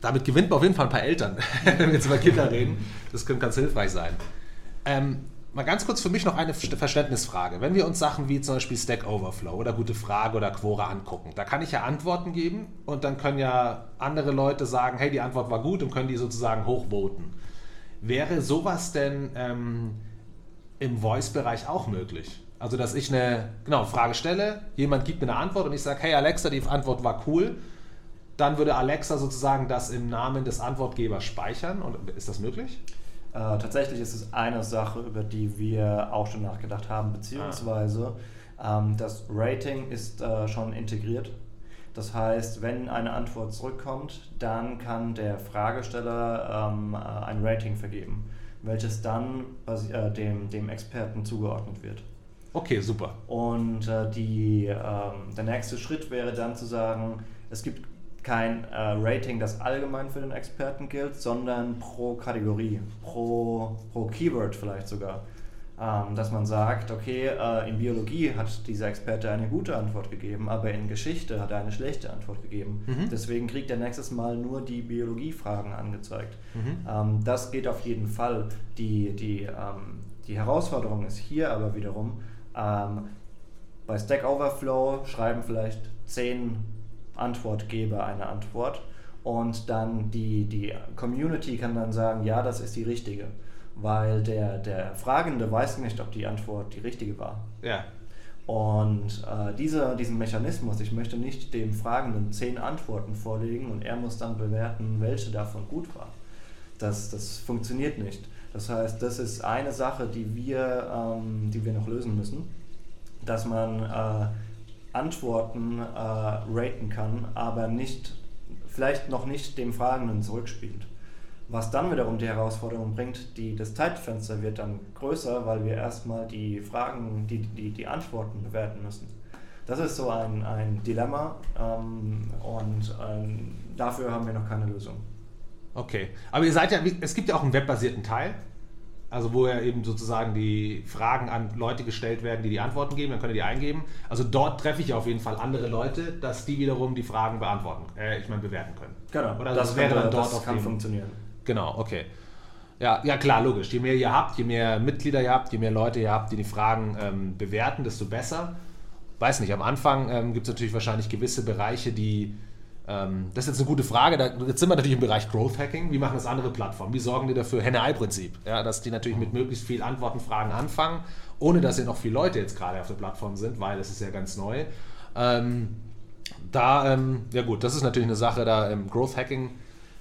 Damit gewinnt man auf jeden Fall ein paar Eltern, wenn wir jetzt über Kinder reden. Das könnte ganz hilfreich sein. Ähm, mal ganz kurz für mich noch eine Verständnisfrage. Wenn wir uns Sachen wie zum Beispiel Stack Overflow oder Gute Frage oder Quora angucken, da kann ich ja Antworten geben und dann können ja andere Leute sagen, hey, die Antwort war gut und können die sozusagen hochvoten. Wäre sowas denn ähm, im Voice-Bereich auch möglich? Also, dass ich eine genau, Frage stelle, jemand gibt mir eine Antwort und ich sage, hey Alexa, die Antwort war cool. Dann würde Alexa sozusagen das im Namen des Antwortgebers speichern. Und ist das möglich? Äh, tatsächlich ist es eine Sache, über die wir auch schon nachgedacht haben, beziehungsweise ah. ähm, das Rating ist äh, schon integriert das heißt, wenn eine Antwort zurückkommt, dann kann der Fragesteller ähm, äh, ein Rating vergeben, welches dann äh, dem, dem Experten zugeordnet wird. Okay, super. Und äh, die, ähm, der nächste Schritt wäre dann zu sagen, es gibt kein äh, Rating, das allgemein für den Experten gilt, sondern pro Kategorie, pro, pro Keyword vielleicht sogar. Ähm, dass man sagt, okay, äh, in Biologie hat dieser Experte eine gute Antwort gegeben, aber in Geschichte hat er eine schlechte Antwort gegeben. Mhm. Deswegen kriegt er nächstes Mal nur die Biologiefragen angezeigt. Mhm. Ähm, das geht auf jeden Fall. Die, die, ähm, die Herausforderung ist hier aber wiederum, bei Stack Overflow schreiben vielleicht zehn Antwortgeber eine Antwort und dann die, die Community kann dann sagen, ja, das ist die richtige weil der, der Fragende weiß nicht, ob die Antwort die richtige war. Ja. Und äh, dieser, diesen Mechanismus, ich möchte nicht dem Fragenden zehn Antworten vorlegen und er muss dann bewerten, welche davon gut war. Das, das funktioniert nicht. Das heißt, das ist eine Sache, die wir, ähm, die wir noch lösen müssen, dass man äh, Antworten äh, raten kann, aber nicht, vielleicht noch nicht dem Fragenden zurückspielt. Was dann wiederum die Herausforderung bringt, die, das Zeitfenster wird dann größer, weil wir erstmal die Fragen, die, die, die Antworten bewerten müssen. Das ist so ein, ein Dilemma ähm, und ähm, dafür haben wir noch keine Lösung. Okay. Aber ihr seid ja, es gibt ja auch einen webbasierten Teil, also wo ja eben sozusagen die Fragen an Leute gestellt werden, die die Antworten geben, dann könnt ihr die eingeben. Also dort treffe ich auf jeden Fall andere Leute, dass die wiederum die Fragen beantworten, äh, ich meine bewerten können. Genau, Oder das, das wäre dann dort das auf kann dem- funktionieren. Genau, okay. Ja, ja, klar, logisch. Je mehr ihr habt, je mehr Mitglieder ihr habt, je mehr Leute ihr habt, die die Fragen ähm, bewerten, desto besser. Weiß nicht, am Anfang ähm, gibt es natürlich wahrscheinlich gewisse Bereiche, die. Ähm, das ist jetzt eine gute Frage. Da, jetzt sind wir natürlich im Bereich Growth Hacking. Wie machen das andere Plattformen? Wie sorgen die dafür? Henne-Ei-Prinzip. Ja, dass die natürlich mit möglichst viel Antwortenfragen anfangen, ohne dass ja noch viele Leute jetzt gerade auf der Plattform sind, weil das ist ja ganz neu. Ähm, da, ähm, ja gut, das ist natürlich eine Sache, da im Growth Hacking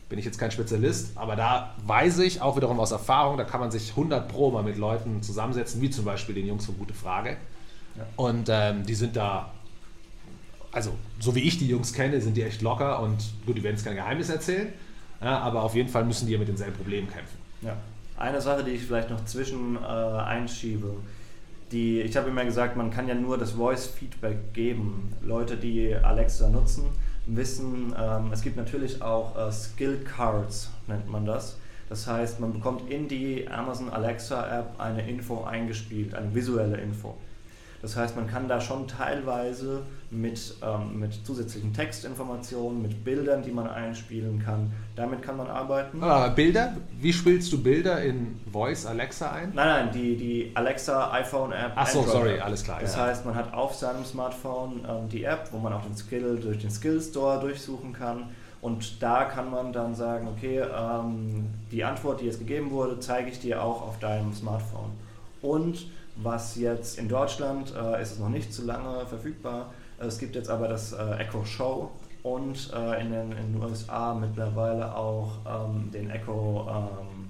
bin ich jetzt kein Spezialist, aber da weiß ich auch wiederum aus Erfahrung, da kann man sich 100 Pro mal mit Leuten zusammensetzen, wie zum Beispiel den Jungs von Gute Frage. Ja. Und ähm, die sind da, also so wie ich die Jungs kenne, sind die echt locker und gut, die werden jetzt kein Geheimnis erzählen, ja, aber auf jeden Fall müssen die ja mit denselben Problemen kämpfen. Ja. Eine Sache, die ich vielleicht noch zwischen äh, einschiebe, die, ich habe immer gesagt, man kann ja nur das Voice-Feedback geben. Leute, die Alexa nutzen, wissen, ähm, es gibt natürlich auch äh, Skill Cards, nennt man das. Das heißt, man bekommt in die Amazon Alexa App eine Info eingespielt, eine visuelle Info. Das heißt, man kann da schon teilweise mit, ähm, mit zusätzlichen Textinformationen, mit Bildern, die man einspielen kann, damit kann man arbeiten. Aber Bilder, wie spielst du Bilder in Voice Alexa ein? Nein, nein, die, die Alexa iPhone App. Ach so, sorry, alles klar, Das ja. heißt, man hat auf seinem Smartphone ähm, die App, wo man auch den Skill durch den Skill Store durchsuchen kann. Und da kann man dann sagen, okay, ähm, die Antwort, die jetzt gegeben wurde, zeige ich dir auch auf deinem Smartphone. Und was jetzt in Deutschland äh, ist es noch nicht zu lange verfügbar. Es gibt jetzt aber das äh, Echo Show und äh, in, den, in den USA mittlerweile auch ähm, den Echo ähm,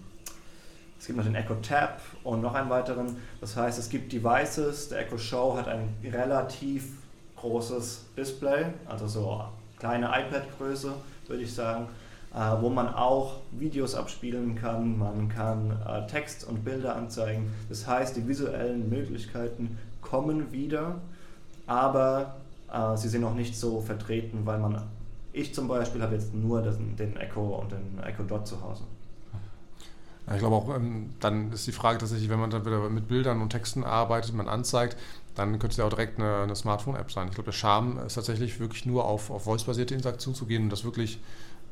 es gibt noch den Echo Tab und noch einen weiteren. Das heißt, es gibt Devices. Der Echo Show hat ein relativ großes Display, also so kleine iPad-Größe, würde ich sagen, äh, wo man auch Videos abspielen kann. Man kann äh, Text und Bilder anzeigen. Das heißt, die visuellen Möglichkeiten kommen wieder, aber äh, sie sind noch nicht so vertreten, weil man, ich zum Beispiel habe jetzt nur den, Echo und den Echo Dot zu Hause. Ich glaube auch, ähm, dann ist die Frage tatsächlich, wenn man dann wieder mit Bildern und Texten arbeitet, man anzeigt, dann könnte es ja auch direkt eine, eine Smartphone-App sein. Ich glaube, der Charme ist tatsächlich wirklich nur auf, auf voice-basierte Interaktion zu gehen und das wirklich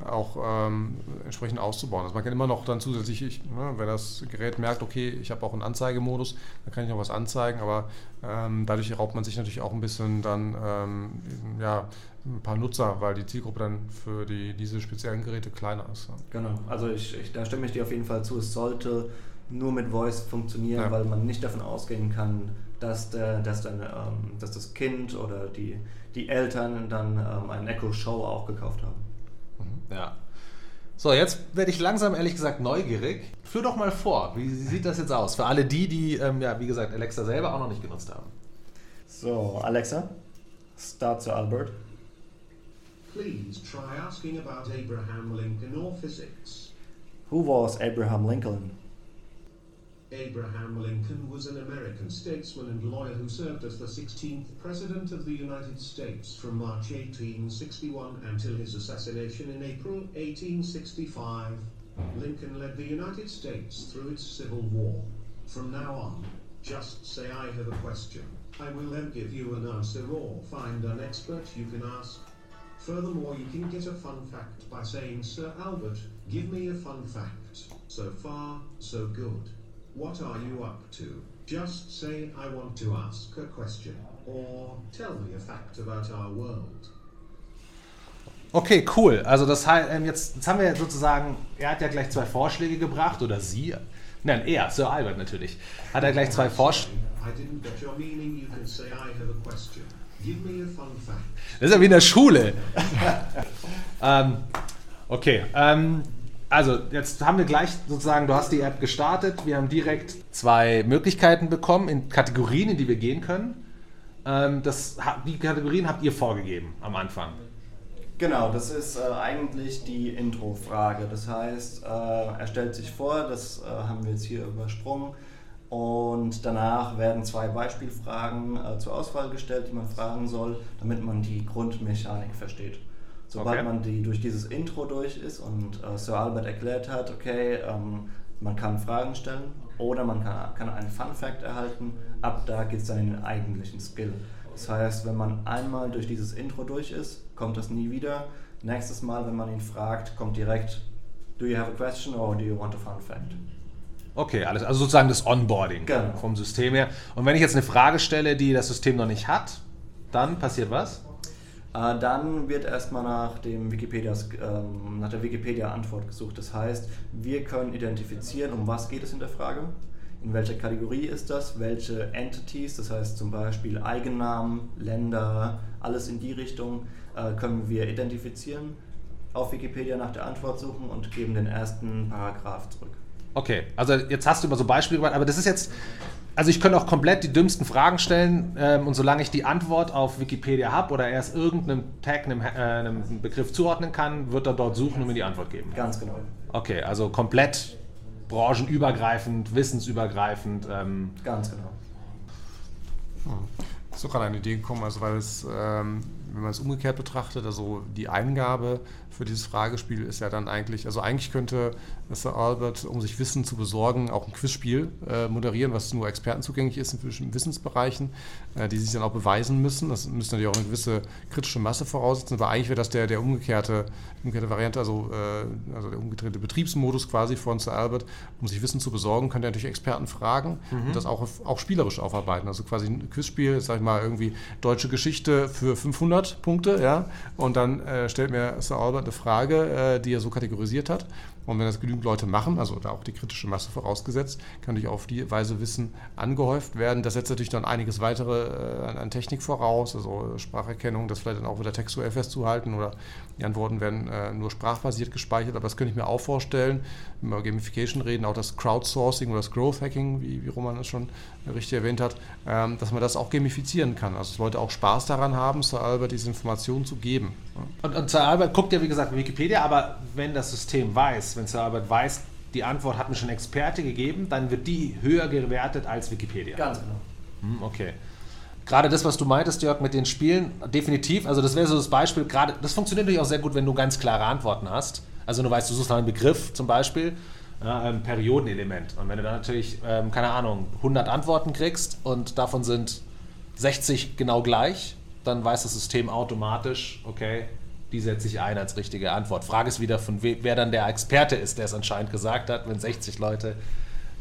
auch ähm, entsprechend auszubauen. Also man kann immer noch dann zusätzlich, ich, ne, wenn das Gerät merkt, okay, ich habe auch einen Anzeigemodus, dann kann ich noch was anzeigen, aber ähm, dadurch raubt man sich natürlich auch ein bisschen dann ähm, ja, ein paar Nutzer, weil die Zielgruppe dann für die, diese speziellen Geräte kleiner ist. Genau, also ich, ich, da stimme ich dir auf jeden Fall zu. Es sollte nur mit Voice funktionieren, Ja. weil man nicht davon ausgehen kann, dass, der, dass, dann, ähm, dass das Kind oder die, die Eltern dann ähm, einen Echo Show auch gekauft haben. Ja. So, jetzt werde ich langsam ehrlich gesagt neugierig. Führ doch mal vor, wie sieht das jetzt aus? Für alle die, die, ähm, ja, wie gesagt, Alexa selber auch noch nicht genutzt haben. So, Alexa, start to Albert. Please try asking about Abraham Lincoln or physics. Who was Abraham Lincoln? Abraham Lincoln was an American statesman and lawyer who served as the 16th President of the United States from March 1861 until his assassination in April 1865. Lincoln led the United States through its Civil War. From now on, Just say I have a question. I will then give you an answer or find an expert you can ask. Furthermore, you can get a fun fact by saying, Sir Albert, give me a fun fact. So far, so good. What are you up to? Just say, I want to ask a question. Or tell me a fact about our world. Okay, cool. Also das heißt, ähm, jetzt, jetzt haben wir sozusagen, er hat ja gleich zwei Vorschläge gebracht, oder sie. Nein, er, Sir Albert natürlich. Hat er gleich zwei Vorschläge. Das ist ja wie in der Schule. ähm, okay, ähm, also jetzt haben wir gleich sozusagen, du hast die App gestartet, wir haben direkt zwei Möglichkeiten bekommen in Kategorien, in die wir gehen können. Ähm, das, die Kategorien habt ihr vorgegeben am Anfang. Genau, das ist äh, eigentlich die Intro-Frage. Das heißt, äh, er stellt sich vor, das äh, haben wir jetzt hier übersprungen. Und danach werden zwei Beispielfragen zur Auswahl gestellt, die man fragen soll, damit man die Grundmechanik versteht. Sobald Okay. man die durch dieses Intro durch ist und äh, Sir Albert erklärt hat, okay, ähm, man kann Fragen stellen oder man kann, kann einen Fun Fact erhalten, ab da geht es dann in den eigentlichen Skill. Das heißt, wenn man einmal durch dieses Intro durch ist, kommt das nie wieder. Nächstes Mal, wenn man ihn fragt, kommt direkt, do you have a question or do you want a fun fact? Okay, alles, also sozusagen das Onboarding Genau. vom System her. Und wenn ich jetzt eine Frage stelle, die das System noch nicht hat, dann passiert was? Äh, dann wird erstmal nach, dem Wikipedias, ähm, nach der Wikipedia-Antwort gesucht. Das heißt, wir können identifizieren, um was geht es in der Frage, in welcher Kategorie ist das, welche Entities, das heißt zum Beispiel Eigennamen, Länder, alles in die Richtung, äh, können wir identifizieren, auf Wikipedia nach der Antwort suchen und geben den ersten Paragraph zurück. Okay, also jetzt hast du immer so Beispiele gemacht, aber das ist jetzt, also ich könnte auch komplett die dümmsten Fragen stellen ähm, und solange ich die Antwort auf Wikipedia habe oder erst irgendeinem Tag, einem, äh, einem Begriff zuordnen kann, wird er dort suchen und mir die Antwort geben. Ganz genau. Okay, also komplett branchenübergreifend, wissensübergreifend. Ähm, Ganz genau. ist doch gerade eine Idee gekommen, also weil es, ähm, wenn man es umgekehrt betrachtet, also die Eingabe für dieses Fragespiel ist ja dann eigentlich, also eigentlich könnte Sir Albert, um sich Wissen zu besorgen, auch ein Quizspiel äh, moderieren, was nur Experten zugänglich ist in bestimmten Wissensbereichen, äh, die sich dann auch beweisen müssen. Das müsste natürlich auch eine gewisse kritische Masse voraussetzen, aber eigentlich wäre das der, der umgekehrte, umgekehrte Variante, also, äh, also der umgedrehte Betriebsmodus quasi von Sir Albert, um sich Wissen zu besorgen, könnte er natürlich Experten fragen und das auch, auch spielerisch aufarbeiten. Also quasi ein Quizspiel, sag ich mal, irgendwie deutsche Geschichte für 500 Punkte, ja, und dann äh, stellt mir Sir Albert eine Frage, äh, die er so kategorisiert hat. Und wenn das genügend Leute machen, also da auch die kritische Masse vorausgesetzt, kann natürlich auf die Weise Wissen angehäuft werden. Das setzt natürlich dann einiges weitere äh, an- Technik voraus, also Spracherkennung, das vielleicht dann auch wieder textuell festzuhalten oder die Antworten werden äh, nur sprachbasiert gespeichert. Aber das könnte ich mir auch vorstellen, wenn wir über Gamification reden, auch das Crowdsourcing oder das Growth Hacking, wie, wie Roman es schon richtig erwähnt hat, ähm, dass man das auch gamifizieren kann. Also dass Leute auch Spaß daran haben, Sir Albert diese Informationen zu geben. Und, und Sir Albert guckt ja, wie gesagt, Wikipedia, aber wenn das System weiß, wenn Albert weiß, die Antwort hat mir schon Experte gegeben, dann wird die höher gewertet als Wikipedia. Ganz genau. Hm, okay. Gerade das, was du meintest, Jörg, mit den Spielen, definitiv. Also das wäre so das Beispiel, gerade, das funktioniert natürlich auch sehr gut, wenn du ganz klare Antworten hast. Also du weißt, du suchst nach einem Begriff zum Beispiel, ja, ein Periodenelement. Und wenn du dann natürlich, ähm, keine Ahnung, 100 Antworten kriegst und davon sind 60 genau gleich, dann weiß das System automatisch, okay, die setze ich ein als richtige Antwort. Frage ist wieder, von we wer dann der Experte ist, der es anscheinend gesagt hat, wenn 60 Leute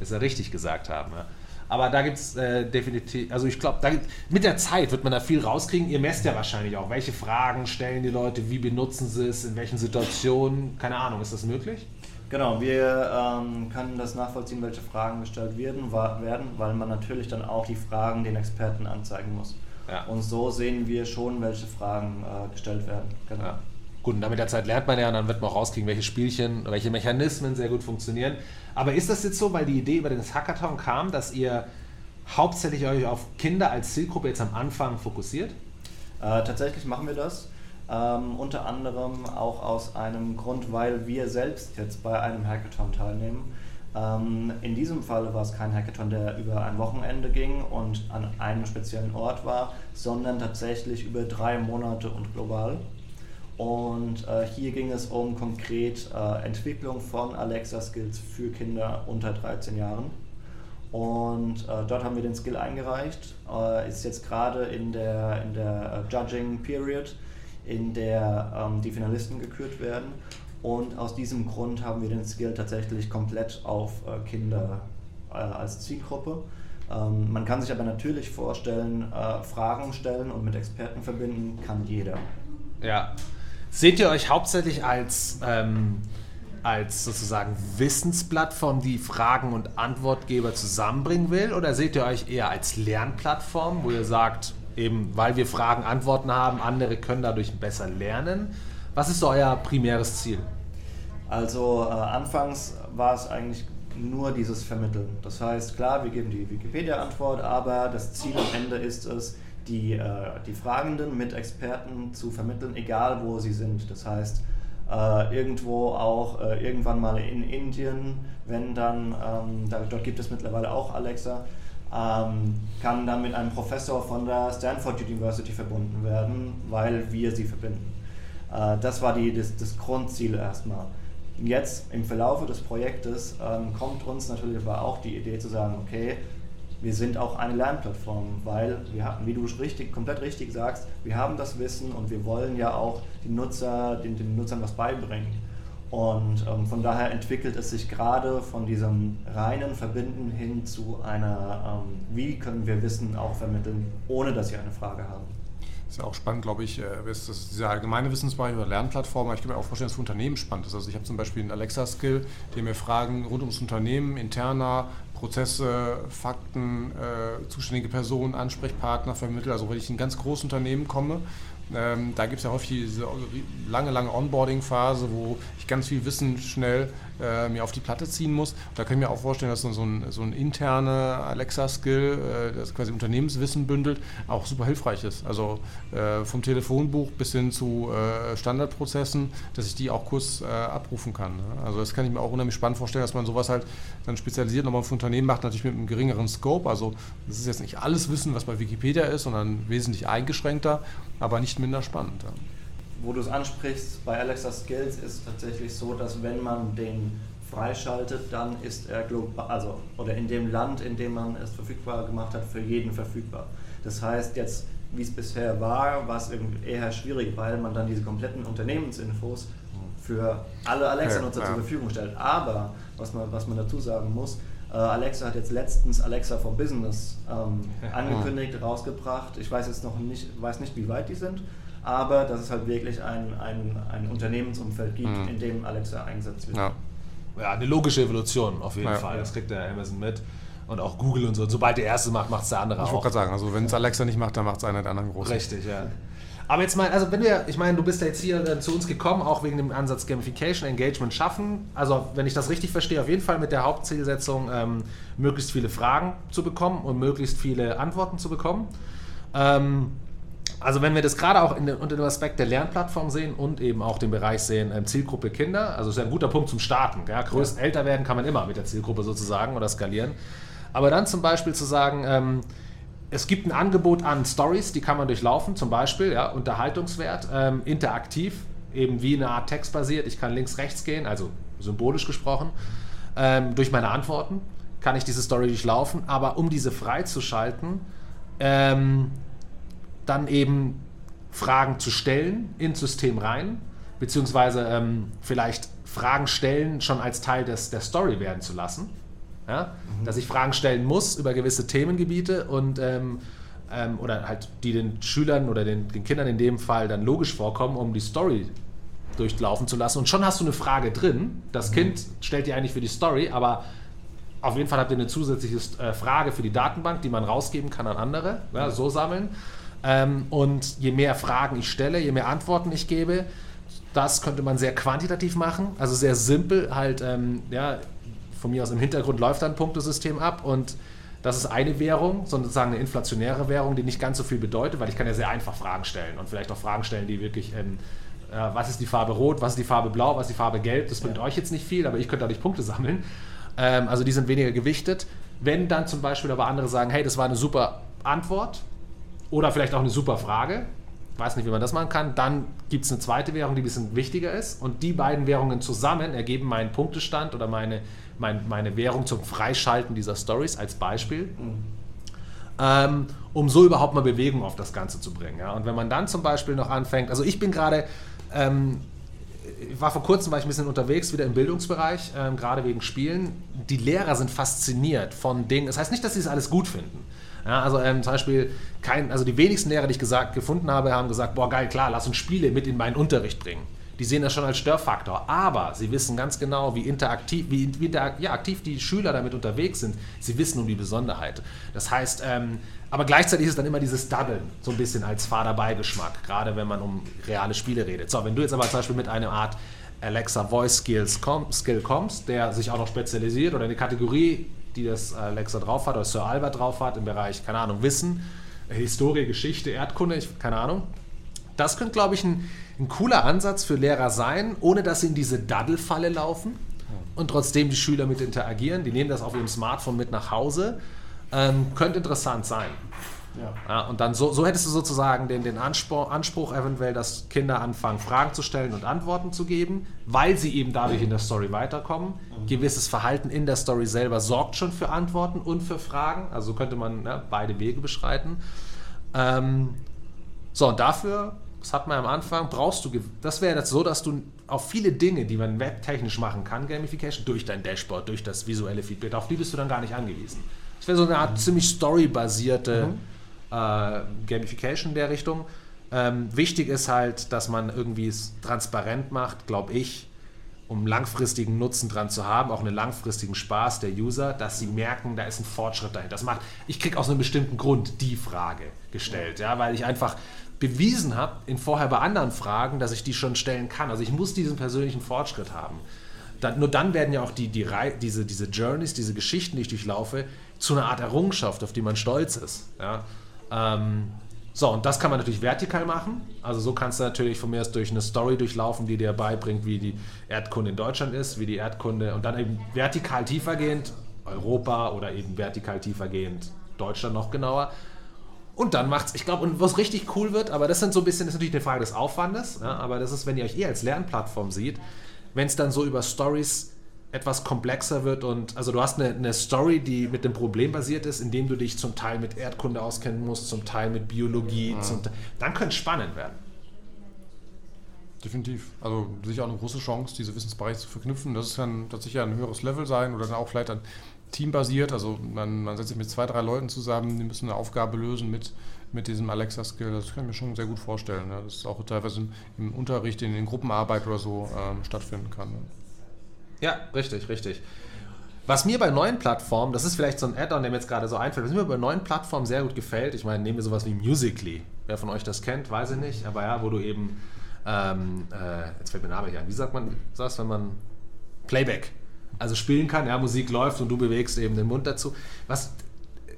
es ja richtig gesagt haben. Ja. Aber da gibt es äh, definitiv, also ich glaube, mit der Zeit wird man da viel rauskriegen. Ihr messt ja wahrscheinlich auch, welche Fragen stellen die Leute, wie benutzen sie es, in welchen Situationen, keine Ahnung, ist das möglich? Genau, wir ähm, können das nachvollziehen, welche Fragen gestellt werden, werden, weil man natürlich dann auch die Fragen den Experten anzeigen muss. Ja. Und so sehen wir schon, welche Fragen äh, gestellt werden. Genau. Ja. Gut, und dann mit der Zeit lernt man ja und dann wird man auch rauskriegen, welche Spielchen, welche Mechanismen sehr gut funktionieren. Aber ist das jetzt so, weil die Idee über den Hackathon kam, dass ihr hauptsächlich euch auf Kinder als Zielgruppe jetzt am Anfang fokussiert? Äh, tatsächlich machen wir das. Ähm, unter anderem auch aus einem Grund, weil wir selbst jetzt bei einem Hackathon teilnehmen. Ähm, in diesem Fall war es kein Hackathon, der über ein Wochenende ging und an einem speziellen Ort war, sondern tatsächlich über drei Monate und global. Und äh, hier ging es um konkret äh, Entwicklung von Alexa-Skills für Kinder unter 13 Jahren. Und äh, dort haben wir den Skill eingereicht. Äh, ist jetzt gerade in der, in der äh, Judging Period, in der ähm, die Finalisten gekürt werden. Und aus diesem Grund haben wir den Skill tatsächlich komplett auf äh, Kinder äh, als Zielgruppe. Ähm, man kann sich aber natürlich vorstellen, äh, Fragen stellen und mit Experten verbinden kann jeder. Ja. Seht ihr euch hauptsächlich als, ähm, als sozusagen Wissensplattform, die Fragen- und Antwortgeber zusammenbringen will? Oder seht ihr euch eher als Lernplattform, wo ihr sagt, eben weil wir Fragen, Antworten haben, andere können dadurch besser lernen? Was ist euer primäres Ziel? Also äh, anfangs war es eigentlich nur dieses Vermitteln. Das heißt, klar, wir geben die Wikipedia-Antwort, aber das Ziel am Ende ist es, die, äh, die Fragenden mit Experten zu vermitteln, egal wo sie sind. Das heißt, äh, irgendwo auch äh, irgendwann mal in Indien, wenn dann, ähm, da, dort gibt es mittlerweile auch Alexa, ähm, kann dann mit einem Professor von der Stanford University verbunden werden, weil wir sie verbinden. Äh, das war die, das, das Grundziel erstmal. Jetzt im Verlauf des Projektes ähm, kommt uns natürlich aber auch die Idee zu sagen, okay, wir sind auch eine Lernplattform, weil wir haben, wie du richtig, komplett richtig sagst, wir haben das Wissen und wir wollen ja auch den, Nutzer, den, den Nutzern was beibringen. Und ähm, von daher entwickelt es sich gerade von diesem reinen Verbinden hin zu einer, ähm, wie können wir Wissen auch vermitteln, ohne dass sie eine Frage haben. Ist ja auch spannend, glaube ich, äh, ist das dieser allgemeine Wissensbereich oder Lernplattform. Ich kann mir auch vorstellen, dass es für Unternehmen spannend ist. Also ich habe zum Beispiel einen Alexa-Skill, der mir Fragen rund ums Unternehmen, interner, Prozesse, Fakten, äh, zuständige Personen, Ansprechpartner vermittelt. Also wenn ich in ein ganz großes Unternehmen komme, ähm, da gibt es ja häufig diese lange, lange Onboarding-Phase, wo ich ganz viel Wissen schnell äh, mir auf die Platte ziehen muss. Da kann ich mir auch vorstellen, dass so ein, so ein interner Alexa-Skill, äh, das quasi Unternehmenswissen bündelt, auch super hilfreich ist. Also äh, vom Telefonbuch bis hin zu äh, Standardprozessen, dass ich die auch kurz äh, abrufen kann. Ne? Also das kann ich mir auch unheimlich spannend vorstellen, dass man sowas halt dann spezialisiert nochmal für Unternehmen macht, natürlich mit einem geringeren Scope. Also das ist jetzt nicht alles Wissen, was bei Wikipedia ist, sondern wesentlich eingeschränkter, aber nicht minder spannend. Ja wo du es ansprichst, bei Alexa Skills ist es tatsächlich so, dass wenn man den freischaltet, dann ist er global, also oder in dem Land, in dem man es verfügbar gemacht hat, für jeden verfügbar. Das heißt jetzt, wie es bisher war, war es eher schwierig, weil man dann diese kompletten Unternehmensinfos für alle Alexa-Nutzer ja, ja. zur Verfügung stellt. Aber was man, was man dazu sagen muss, äh, Alexa hat jetzt letztens Alexa for Business ähm, angekündigt, rausgebracht. Ich weiß jetzt noch nicht, weiß nicht, wie weit die sind aber dass es halt wirklich ein, ein, ein Unternehmensumfeld gibt, mhm. in dem Alexa eingesetzt wird. Ja. ja, eine logische Evolution auf jeden ja, Fall. Das kriegt der Amazon mit. Und auch Google und so. Und sobald der erste macht, macht es der andere ich auch. Ich wollte gerade sagen, also wenn es Alexa nicht macht, dann macht es einer der anderen groß. Richtig, ja. Aber jetzt mal, also wenn wir, ich meine, du bist ja jetzt hier äh, zu uns gekommen, auch wegen dem Ansatz Gamification, Engagement schaffen. Also wenn ich das richtig verstehe, auf jeden Fall mit der Hauptzielsetzung, ähm, möglichst viele Fragen zu bekommen und möglichst viele Antworten zu bekommen. Ähm, also wenn wir das gerade auch in, unter dem Aspekt der Lernplattform sehen und eben auch den Bereich sehen, ähm, Zielgruppe Kinder, also ist ja ein guter Punkt zum Starten. Ja? Größt, ja. älter werden kann man immer mit der Zielgruppe sozusagen oder skalieren. Aber dann zum Beispiel zu sagen, ähm, es gibt ein Angebot an Stories, die kann man durchlaufen, zum Beispiel ja, Unterhaltungswert, ähm, interaktiv, eben wie eine Art textbasiert. Ich kann links, rechts gehen, also symbolisch gesprochen, ähm, durch meine Antworten kann ich diese Story durchlaufen. Aber um diese freizuschalten, ähm, dann eben Fragen zu stellen ins System rein, beziehungsweise ähm, vielleicht Fragen stellen schon als Teil des, der Story werden zu lassen. Ja? Mhm. Dass ich Fragen stellen muss über gewisse Themengebiete und ähm, ähm, oder halt die den Schülern oder den, den Kindern in dem Fall dann logisch vorkommen, um die Story durchlaufen zu lassen. Und schon hast du eine Frage drin. Das mhm. Kind stellt dir eigentlich für die Story, aber auf jeden Fall habt ihr eine zusätzliche äh, Frage für die Datenbank, die man rausgeben kann an andere. Ja, so sammeln. Ähm, und je mehr Fragen ich stelle, je mehr Antworten ich gebe, das könnte man sehr quantitativ machen, also sehr simpel, halt, ähm, ja, von mir aus im Hintergrund läuft ein Punktesystem ab und das ist eine Währung, sozusagen eine inflationäre Währung, die nicht ganz so viel bedeutet, weil ich kann ja sehr einfach Fragen stellen und vielleicht auch Fragen stellen, die wirklich, ähm, äh, was ist die Farbe rot, was ist die Farbe blau, was ist die Farbe gelb, das bringt ja. euch jetzt nicht viel, aber ich könnte dadurch Punkte sammeln. Ähm, also die sind weniger gewichtet. Wenn dann zum Beispiel aber andere sagen, hey, das war eine super Antwort, oder vielleicht auch eine super Frage. weiß nicht, wie man das machen kann. Dann gibt es eine zweite Währung, die ein bisschen wichtiger ist. Und die beiden Währungen zusammen ergeben meinen Punktestand oder meine, mein, meine Währung zum Freischalten dieser Stories als Beispiel. Mhm. Ähm, um so überhaupt mal Bewegung auf das Ganze zu bringen. Ja? Und wenn man dann zum Beispiel noch anfängt, also ich bin gerade, ähm, war vor kurzem war ich ein bisschen unterwegs, wieder im Bildungsbereich, ähm, gerade wegen Spielen. Die Lehrer sind fasziniert von Dingen. Das heißt nicht, dass sie es alles gut finden. Ja, also ähm, zum Beispiel, kein, also die wenigsten Lehrer, die ich gesagt, gefunden habe, haben gesagt, boah geil, klar, lass uns Spiele mit in meinen Unterricht bringen. Die sehen das schon als Störfaktor, aber sie wissen ganz genau, wie interaktiv, wie, wie ja, aktiv die Schüler damit unterwegs sind. Sie wissen um die Besonderheit. Das heißt, ähm, aber gleichzeitig ist es dann immer dieses Daddeln, so ein bisschen als Faderbeigeschmack, gerade wenn man um reale Spiele redet. So, wenn du jetzt aber zum Beispiel mit einer Art Alexa Voice Skills komm, Skill kommst, der sich auch noch spezialisiert oder eine Kategorie die das Alexa drauf hat oder Sir Albert drauf hat im Bereich, keine Ahnung, Wissen, Historie, Geschichte, Erdkunde, ich, keine Ahnung. Das könnte, glaube ich, ein, ein cooler Ansatz für Lehrer sein, ohne dass sie in diese Daddle-Falle laufen und trotzdem die Schüler mit interagieren. Die nehmen das auf ihrem Smartphone mit nach Hause. Ähm, könnte interessant sein. Ja. ja. und dann so, so hättest du sozusagen den, den Anspruch, Anspruch eventuell, dass Kinder anfangen, Fragen zu stellen und Antworten zu geben, weil sie eben dadurch in der Story weiterkommen. Mhm. Gewisses Verhalten in der Story selber sorgt schon für Antworten und für Fragen. Also könnte man ne, beide Wege beschreiten. Ähm, so, und dafür, das hat man am Anfang, brauchst du, das wäre jetzt so, dass du auf viele Dinge, die man webtechnisch machen kann, Gamification, durch dein Dashboard, durch das visuelle Feedback, auf die bist du dann gar nicht angewiesen. Das wäre so eine Art mhm. ziemlich storybasierte mhm äh, Gamification in der Richtung. Ähm, wichtig ist halt, dass man irgendwie es transparent macht, glaube ich, um langfristigen Nutzen dran zu haben, auch einen langfristigen Spaß der User, dass sie merken, da ist ein Fortschritt dahinter. Das macht, ich kriege aus einem bestimmten Grund die Frage gestellt, ja, weil ich einfach bewiesen habe in vorher bei anderen Fragen, dass ich die schon stellen kann. Also ich muss diesen persönlichen Fortschritt haben. Dann, nur dann werden ja auch die, die, diese, diese Journeys, diese Geschichten, die ich durchlaufe, zu einer Art Errungenschaft, auf die man stolz ist. Ja. Ähm, so, und das kann man natürlich vertikal machen. Also so kannst du natürlich von mir aus durch eine Story durchlaufen, die dir beibringt, wie die Erdkunde in Deutschland ist, wie die Erdkunde und dann eben vertikal tiefergehend Europa oder eben vertikal tiefergehend Deutschland noch genauer. Und dann macht's, ich glaube, und was richtig cool wird, aber das sind so ein bisschen, das ist natürlich eine Frage des Aufwandes, ja, aber das ist, wenn ihr euch eh als Lernplattform seht, wenn es dann so über Stories etwas komplexer wird und also du hast eine, eine, Story, die mit dem Problem basiert ist, indem du dich zum Teil mit Erdkunde auskennen musst, zum Teil mit Biologie, ja. zum, dann könnte es spannend werden. Definitiv. Also sicher auch eine große Chance, diese Wissensbereiche zu verknüpfen. Das ist dann tatsächlich ein höheres Level sein oder dann auch vielleicht ein teambasiert. Also man, man setzt sich mit zwei, drei Leuten zusammen, die müssen eine Aufgabe lösen mit, mit diesem Alexa-Skill. Das kann ich mir schon sehr gut vorstellen. Ne? Dass es auch teilweise im, im Unterricht, in, in Gruppenarbeit oder so ähm, stattfinden kann. Ne? Ja, richtig, richtig. Was mir bei neuen Plattformen, das ist vielleicht so ein Add-on, der mir jetzt gerade so einfällt, was mir bei neuen Plattformen sehr gut gefällt, ich meine, nehmen wir sowas wie Musically. Wer von euch das kennt, weiß ich nicht, aber ja, wo du eben, ähm, äh, jetzt fällt mir der Name nicht ein, wie sagt man das, wenn man Playback, also spielen kann, ja, Musik läuft und du bewegst eben den Mund dazu. Was,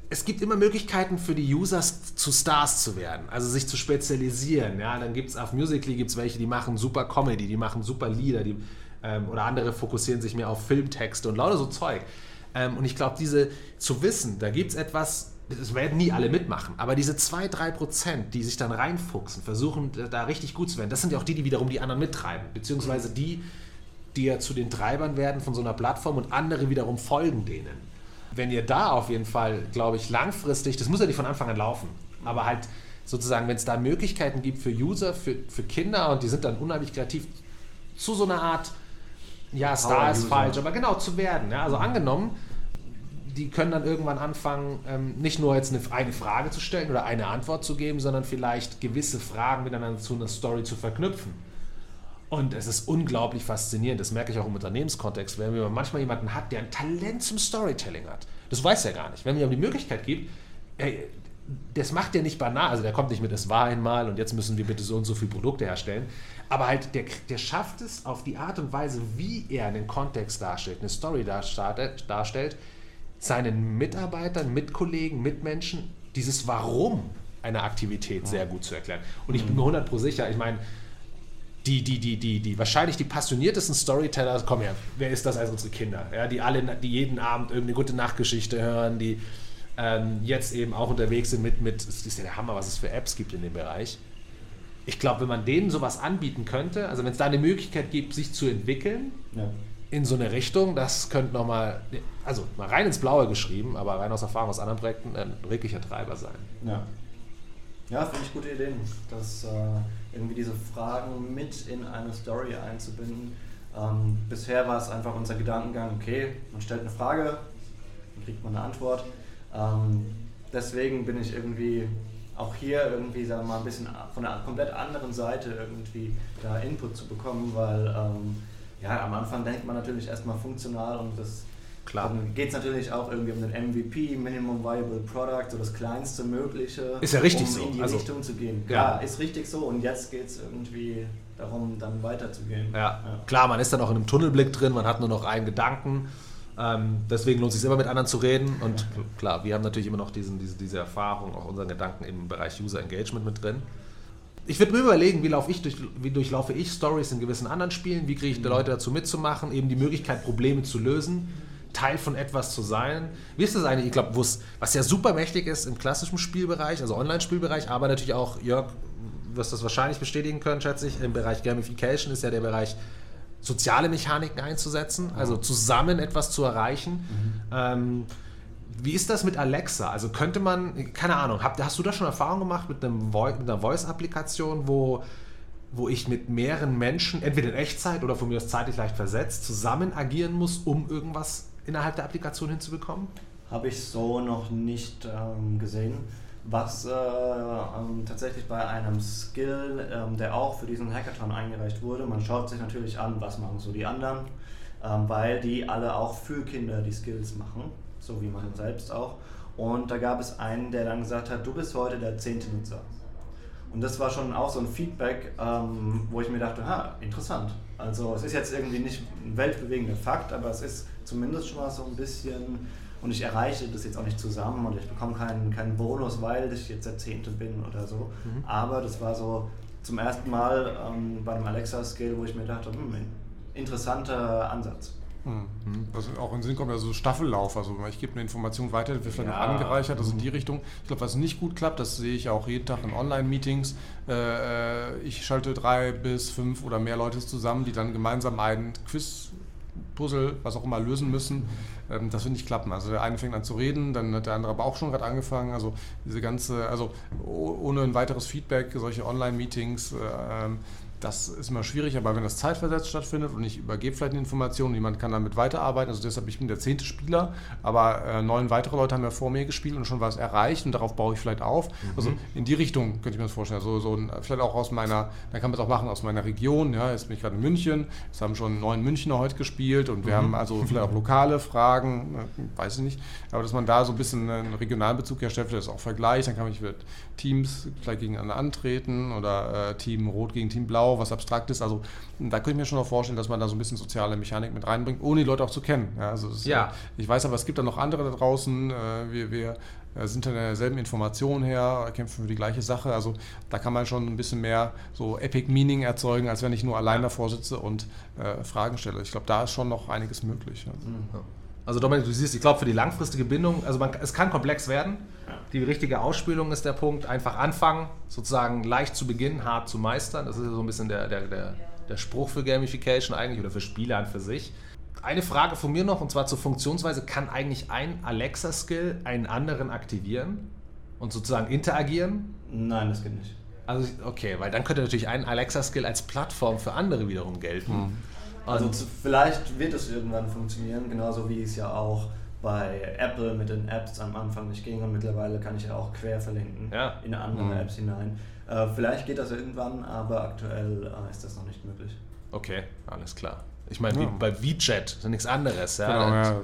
es gibt immer Möglichkeiten für die Users zu Stars zu werden, also sich zu spezialisieren. Ja, dann gibt es auf Musically gibt's welche, die machen super Comedy, die machen super Lieder, die ähm, oder andere fokussieren sich mehr auf Filmtexte und lauter so Zeug. Ähm, und ich glaube, diese zu wissen, da gibt es etwas, es werden nie alle mitmachen, aber diese 2-3 Prozent, die sich dann reinfuchsen, versuchen da richtig gut zu werden, das sind ja auch die, die wiederum die anderen mittreiben, beziehungsweise die, die ja zu den Treibern werden von so einer Plattform und andere wiederum folgen denen. Wenn ihr da auf jeden Fall, glaube ich, langfristig, das muss ja nicht von Anfang an laufen, aber halt sozusagen, wenn es da Möglichkeiten gibt für User, für, für Kinder und die sind dann unheimlich kreativ, zu so einer Art ja, Star ist falsch, aber genau zu werden. Ja? Also angenommen, die können dann irgendwann anfangen, ähm, nicht nur jetzt eine, eine, Frage zu stellen oder eine Antwort zu geben, sondern vielleicht gewisse Fragen miteinander zu einer Story zu verknüpfen. Und es ist unglaublich faszinierend, das merke ich auch im Unternehmenskontext, wenn man manchmal jemanden hat, der ein Talent zum Storytelling hat. Das weiß er gar nicht. Wenn man ihm die Möglichkeit gibt, ey, das macht er nicht banal, also der kommt nicht mit, es war einmal und jetzt müssen wir bitte so und so viele Produkte herstellen, aber halt, der, der schafft es auf die Art und Weise, wie er einen Kontext darstellt, eine Story darstellt, seinen Mitarbeitern, Mitkollegen, Mitmenschen dieses Warum einer Aktivität sehr gut zu erklären. Und ich bin mir 100% sicher, ich meine, die, die, die, die, die wahrscheinlich die passioniertesten Storyteller, komm her, wer ist das als unsere Kinder? Ja, die alle, die jeden Abend irgendeine gute Nachtgeschichte hören, die ähm, jetzt eben auch unterwegs sind mit, mit, es ist ja der Hammer, was es für Apps gibt in dem Bereich ich glaube, wenn man denen sowas anbieten könnte, also wenn es da eine Möglichkeit gibt, sich zu entwickeln Ja. in so eine Richtung, das könnte nochmal, also mal rein ins Blaue geschrieben, aber rein aus Erfahrung aus anderen Projekten ein wirklicher Treiber sein. Ja, ja finde ich gute Ideen, dass äh, irgendwie diese Fragen mit in eine Story einzubinden. Ähm, bisher war es einfach unser Gedankengang, okay, man stellt eine Frage, dann kriegt man eine Antwort. Ähm, deswegen bin ich irgendwie auch hier irgendwie, sagen wir mal, ein bisschen von einer komplett anderen Seite irgendwie da Input zu bekommen, weil ähm, ja, am Anfang denkt man natürlich erstmal funktional und das Klar. dann geht es natürlich auch irgendwie um den MVP, Minimum Viable Product, so das kleinste Mögliche. Ist ja richtig um so. in die Also- Richtung zu gehen. Ja. Ja, ist richtig so und jetzt geht es irgendwie darum, dann weiterzugehen. Ja, klar, man ist dann auch in einem Tunnelblick drin, man hat nur noch einen Gedanken. Ähm, deswegen lohnt es sich immer mit anderen zu reden. Und klar, wir haben natürlich immer noch diesen, diese, diese Erfahrung, auch unseren Gedanken im Bereich User Engagement mit drin. Ich würde mir überlegen, wie, lauf ich durch, wie durchlaufe ich Stories in gewissen anderen Spielen, wie kriege ich die Leute dazu mitzumachen, eben die Möglichkeit, Probleme zu lösen, Teil von etwas zu sein. Wie ist das eigentlich? Ich glaube, was ja super mächtig ist im klassischen Spielbereich, also Online-Spielbereich, aber natürlich auch, Jörg, wirst das wahrscheinlich bestätigen können, schätze ich, im Bereich Gamification ist ja der Bereich soziale Mechaniken einzusetzen, also zusammen etwas zu erreichen. Ähm, wie ist das mit Alexa? Also könnte man, keine Ahnung, hab, hast du da schon Erfahrung gemacht mit, einem Voi mit einer Voice-Applikation, wo, wo ich mit mehreren Menschen, entweder in Echtzeit oder von mir aus zeitlich leicht versetzt, zusammen agieren muss, um irgendwas innerhalb der Applikation hinzubekommen? Habe ich so noch nicht ähm, gesehen. Was äh, ähm, tatsächlich bei einem Skill, ähm, der auch für diesen Hackathon eingereicht wurde, man schaut sich natürlich an, was machen so die anderen, ähm, weil die alle auch für Kinder die Skills machen, so wie man selbst auch. Und da gab es einen, der dann gesagt hat, du bist heute der zehnte Nutzer. Und das war schon auch so ein Feedback, ähm, wo ich mir dachte, ha, interessant. Also es ist jetzt irgendwie nicht ein weltbewegender Fakt, aber es ist zumindest schon mal so ein bisschen, und ich erreiche das jetzt auch nicht zusammen und ich bekomme keinen, keinen Bonus, weil ich jetzt der Zehnte bin oder so. Aber das war so zum ersten Mal ähm, bei einem Alexa-Skill, wo ich mir dachte, hm, interessanter Ansatz. Mhm. Was auch in den Sinn kommt, also Staffellauf. Also ich gebe eine Information weiter, die wird vielleicht Ja. noch angereichert, also in die Richtung. Ich glaube, was nicht gut klappt, das sehe ich auch jeden Tag in Online-Meetings. Äh, ich schalte drei bis fünf oder mehr Leute zusammen, die dann gemeinsam einen Quiz Puzzle, was auch immer, lösen müssen. Ähm, das wird nicht klappen. Also der eine fängt an zu reden, dann hat der andere aber auch schon gerade angefangen. Also diese ganze, also oh- ohne ein weiteres Feedback, solche Online-Meetings, äh, ähm, das ist immer schwierig, aber wenn das zeitversetzt stattfindet und ich übergebe vielleicht eine Information, jemand kann damit weiterarbeiten, also deshalb, ich bin der zehnte Spieler, aber äh, neun weitere Leute haben ja vor mir gespielt und schon was erreicht und darauf baue ich vielleicht auf. Also in die Richtung könnte ich mir das vorstellen. So, so ein, vielleicht auch aus meiner, dann kann man es auch machen aus meiner Region, ja, jetzt bin ich gerade in München, es haben schon neun Münchner heute gespielt und wir haben also vielleicht auch lokale Fragen, äh, weiß ich nicht, aber dass man da so ein bisschen einen regionalen Bezug herstellt, vielleicht das auch vergleicht, dann kann ich mit Teams vielleicht gegeneinander antreten oder äh, Team Rot gegen Team Blau, was abstrakt ist. Also da könnte ich mir schon noch vorstellen, dass man da so ein bisschen soziale Mechanik mit reinbringt, ohne die Leute auch zu kennen. Ja, also das, Ja. äh, ich weiß aber, es gibt da noch andere da draußen. Äh, wir wir äh, sind in derselben Information her, kämpfen für die gleiche Sache. Also da kann man schon ein bisschen mehr so Epic Meaning erzeugen, als wenn ich nur allein davor sitze und äh, Fragen stelle. Ich glaube, da ist schon noch einiges möglich. Ja. Also Dominik, du siehst, ich glaube für die langfristige Bindung, also man, es kann komplex werden. Die richtige Ausspielung ist der Punkt. Einfach anfangen, sozusagen leicht zu beginnen, hart zu meistern. Das ist ja so ein bisschen der, der, der, der Spruch für Gamification eigentlich oder für Spiele an für sich. Eine Frage von mir noch, und zwar zur Funktionsweise. Kann eigentlich ein Alexa-Skill einen anderen aktivieren und sozusagen interagieren? Nein, das geht nicht. Also, okay, weil dann könnte natürlich ein Alexa-Skill als Plattform für andere wiederum gelten. Also Und- vielleicht wird es irgendwann funktionieren, genauso wie es ja auch bei Apple mit den Apps am Anfang nicht ging und mittlerweile kann ich ja auch quer verlinken Ja. in andere Mhm. Apps hinein. Äh, vielleicht geht das irgendwann, aber aktuell äh, ist das noch nicht möglich. Okay, alles klar. Ich meine, wie Ja. bei ist ja nichts anderes. Ja, Genau,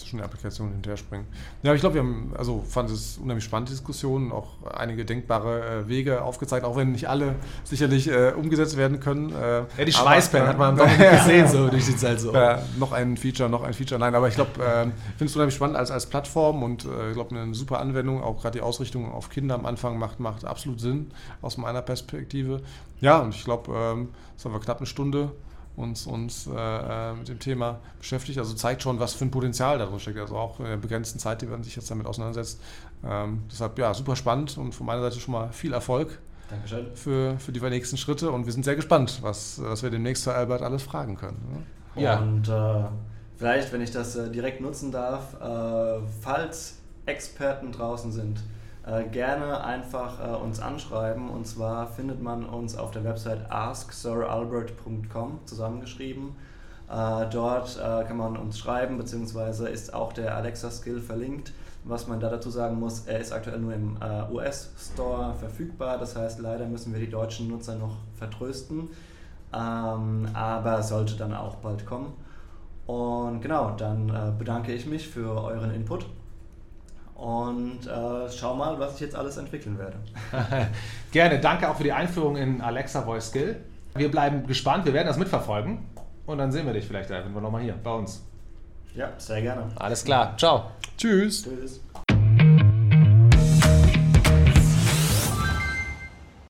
Das- das zwischen den Applikationen hinterher springen. Ja, ich glaube, wir haben, also fand es unheimlich spannende Diskussionen, auch einige denkbare äh, Wege aufgezeigt, auch wenn nicht alle sicherlich äh, umgesetzt werden können. Äh, Ja, die Schweißperlen hat man am Dominik gesehen, so durch die Zeit so. Äh, noch ein Feature, noch ein Feature. Nein, aber ich glaube, ich finde es unheimlich spannend als, als Plattform und äh, ich glaube, eine super Anwendung. Auch gerade die Ausrichtung auf Kinder am Anfang macht, macht absolut Sinn aus meiner Perspektive. Ja, und ich glaube, ähm, es haben wir knapp eine Stunde uns, uns äh, äh, mit dem Thema beschäftigt. Also zeigt schon, was für ein Potenzial da drin steckt. Also auch in der begrenzten Zeit, die man sich jetzt damit auseinandersetzt. Ähm, deshalb, ja, super spannend und von meiner Seite schon mal viel Erfolg Dankeschön. für, für die nächsten Schritte und wir sind sehr gespannt, was, was wir demnächst zu Albert alles fragen können. ne? Ja. Und äh, vielleicht, wenn ich das äh, direkt nutzen darf, äh, falls Experten draußen sind, äh, gerne einfach äh, uns anschreiben. Und zwar findet man uns auf der Website asksiralbert.com zusammengeschrieben. Äh, dort äh, kann man uns schreiben, beziehungsweise ist auch der Alexa-Skill verlinkt. Was man da dazu sagen muss, er ist aktuell nur im äh, US-Store verfügbar. Das heißt, leider müssen wir die deutschen Nutzer noch vertrösten. Ähm, aber sollte dann auch bald kommen. Und genau, dann bedanke ich mich für euren Input und äh, schau mal, was ich jetzt alles entwickeln werde. Gerne, danke auch für die Einführung in Alexa Voice Skill. Wir bleiben gespannt, wir werden das mitverfolgen und dann sehen wir dich vielleicht, wenn wir nochmal hier bei uns. Ja, sehr gerne. Alles klar, ciao. Tschüss! Tschüss.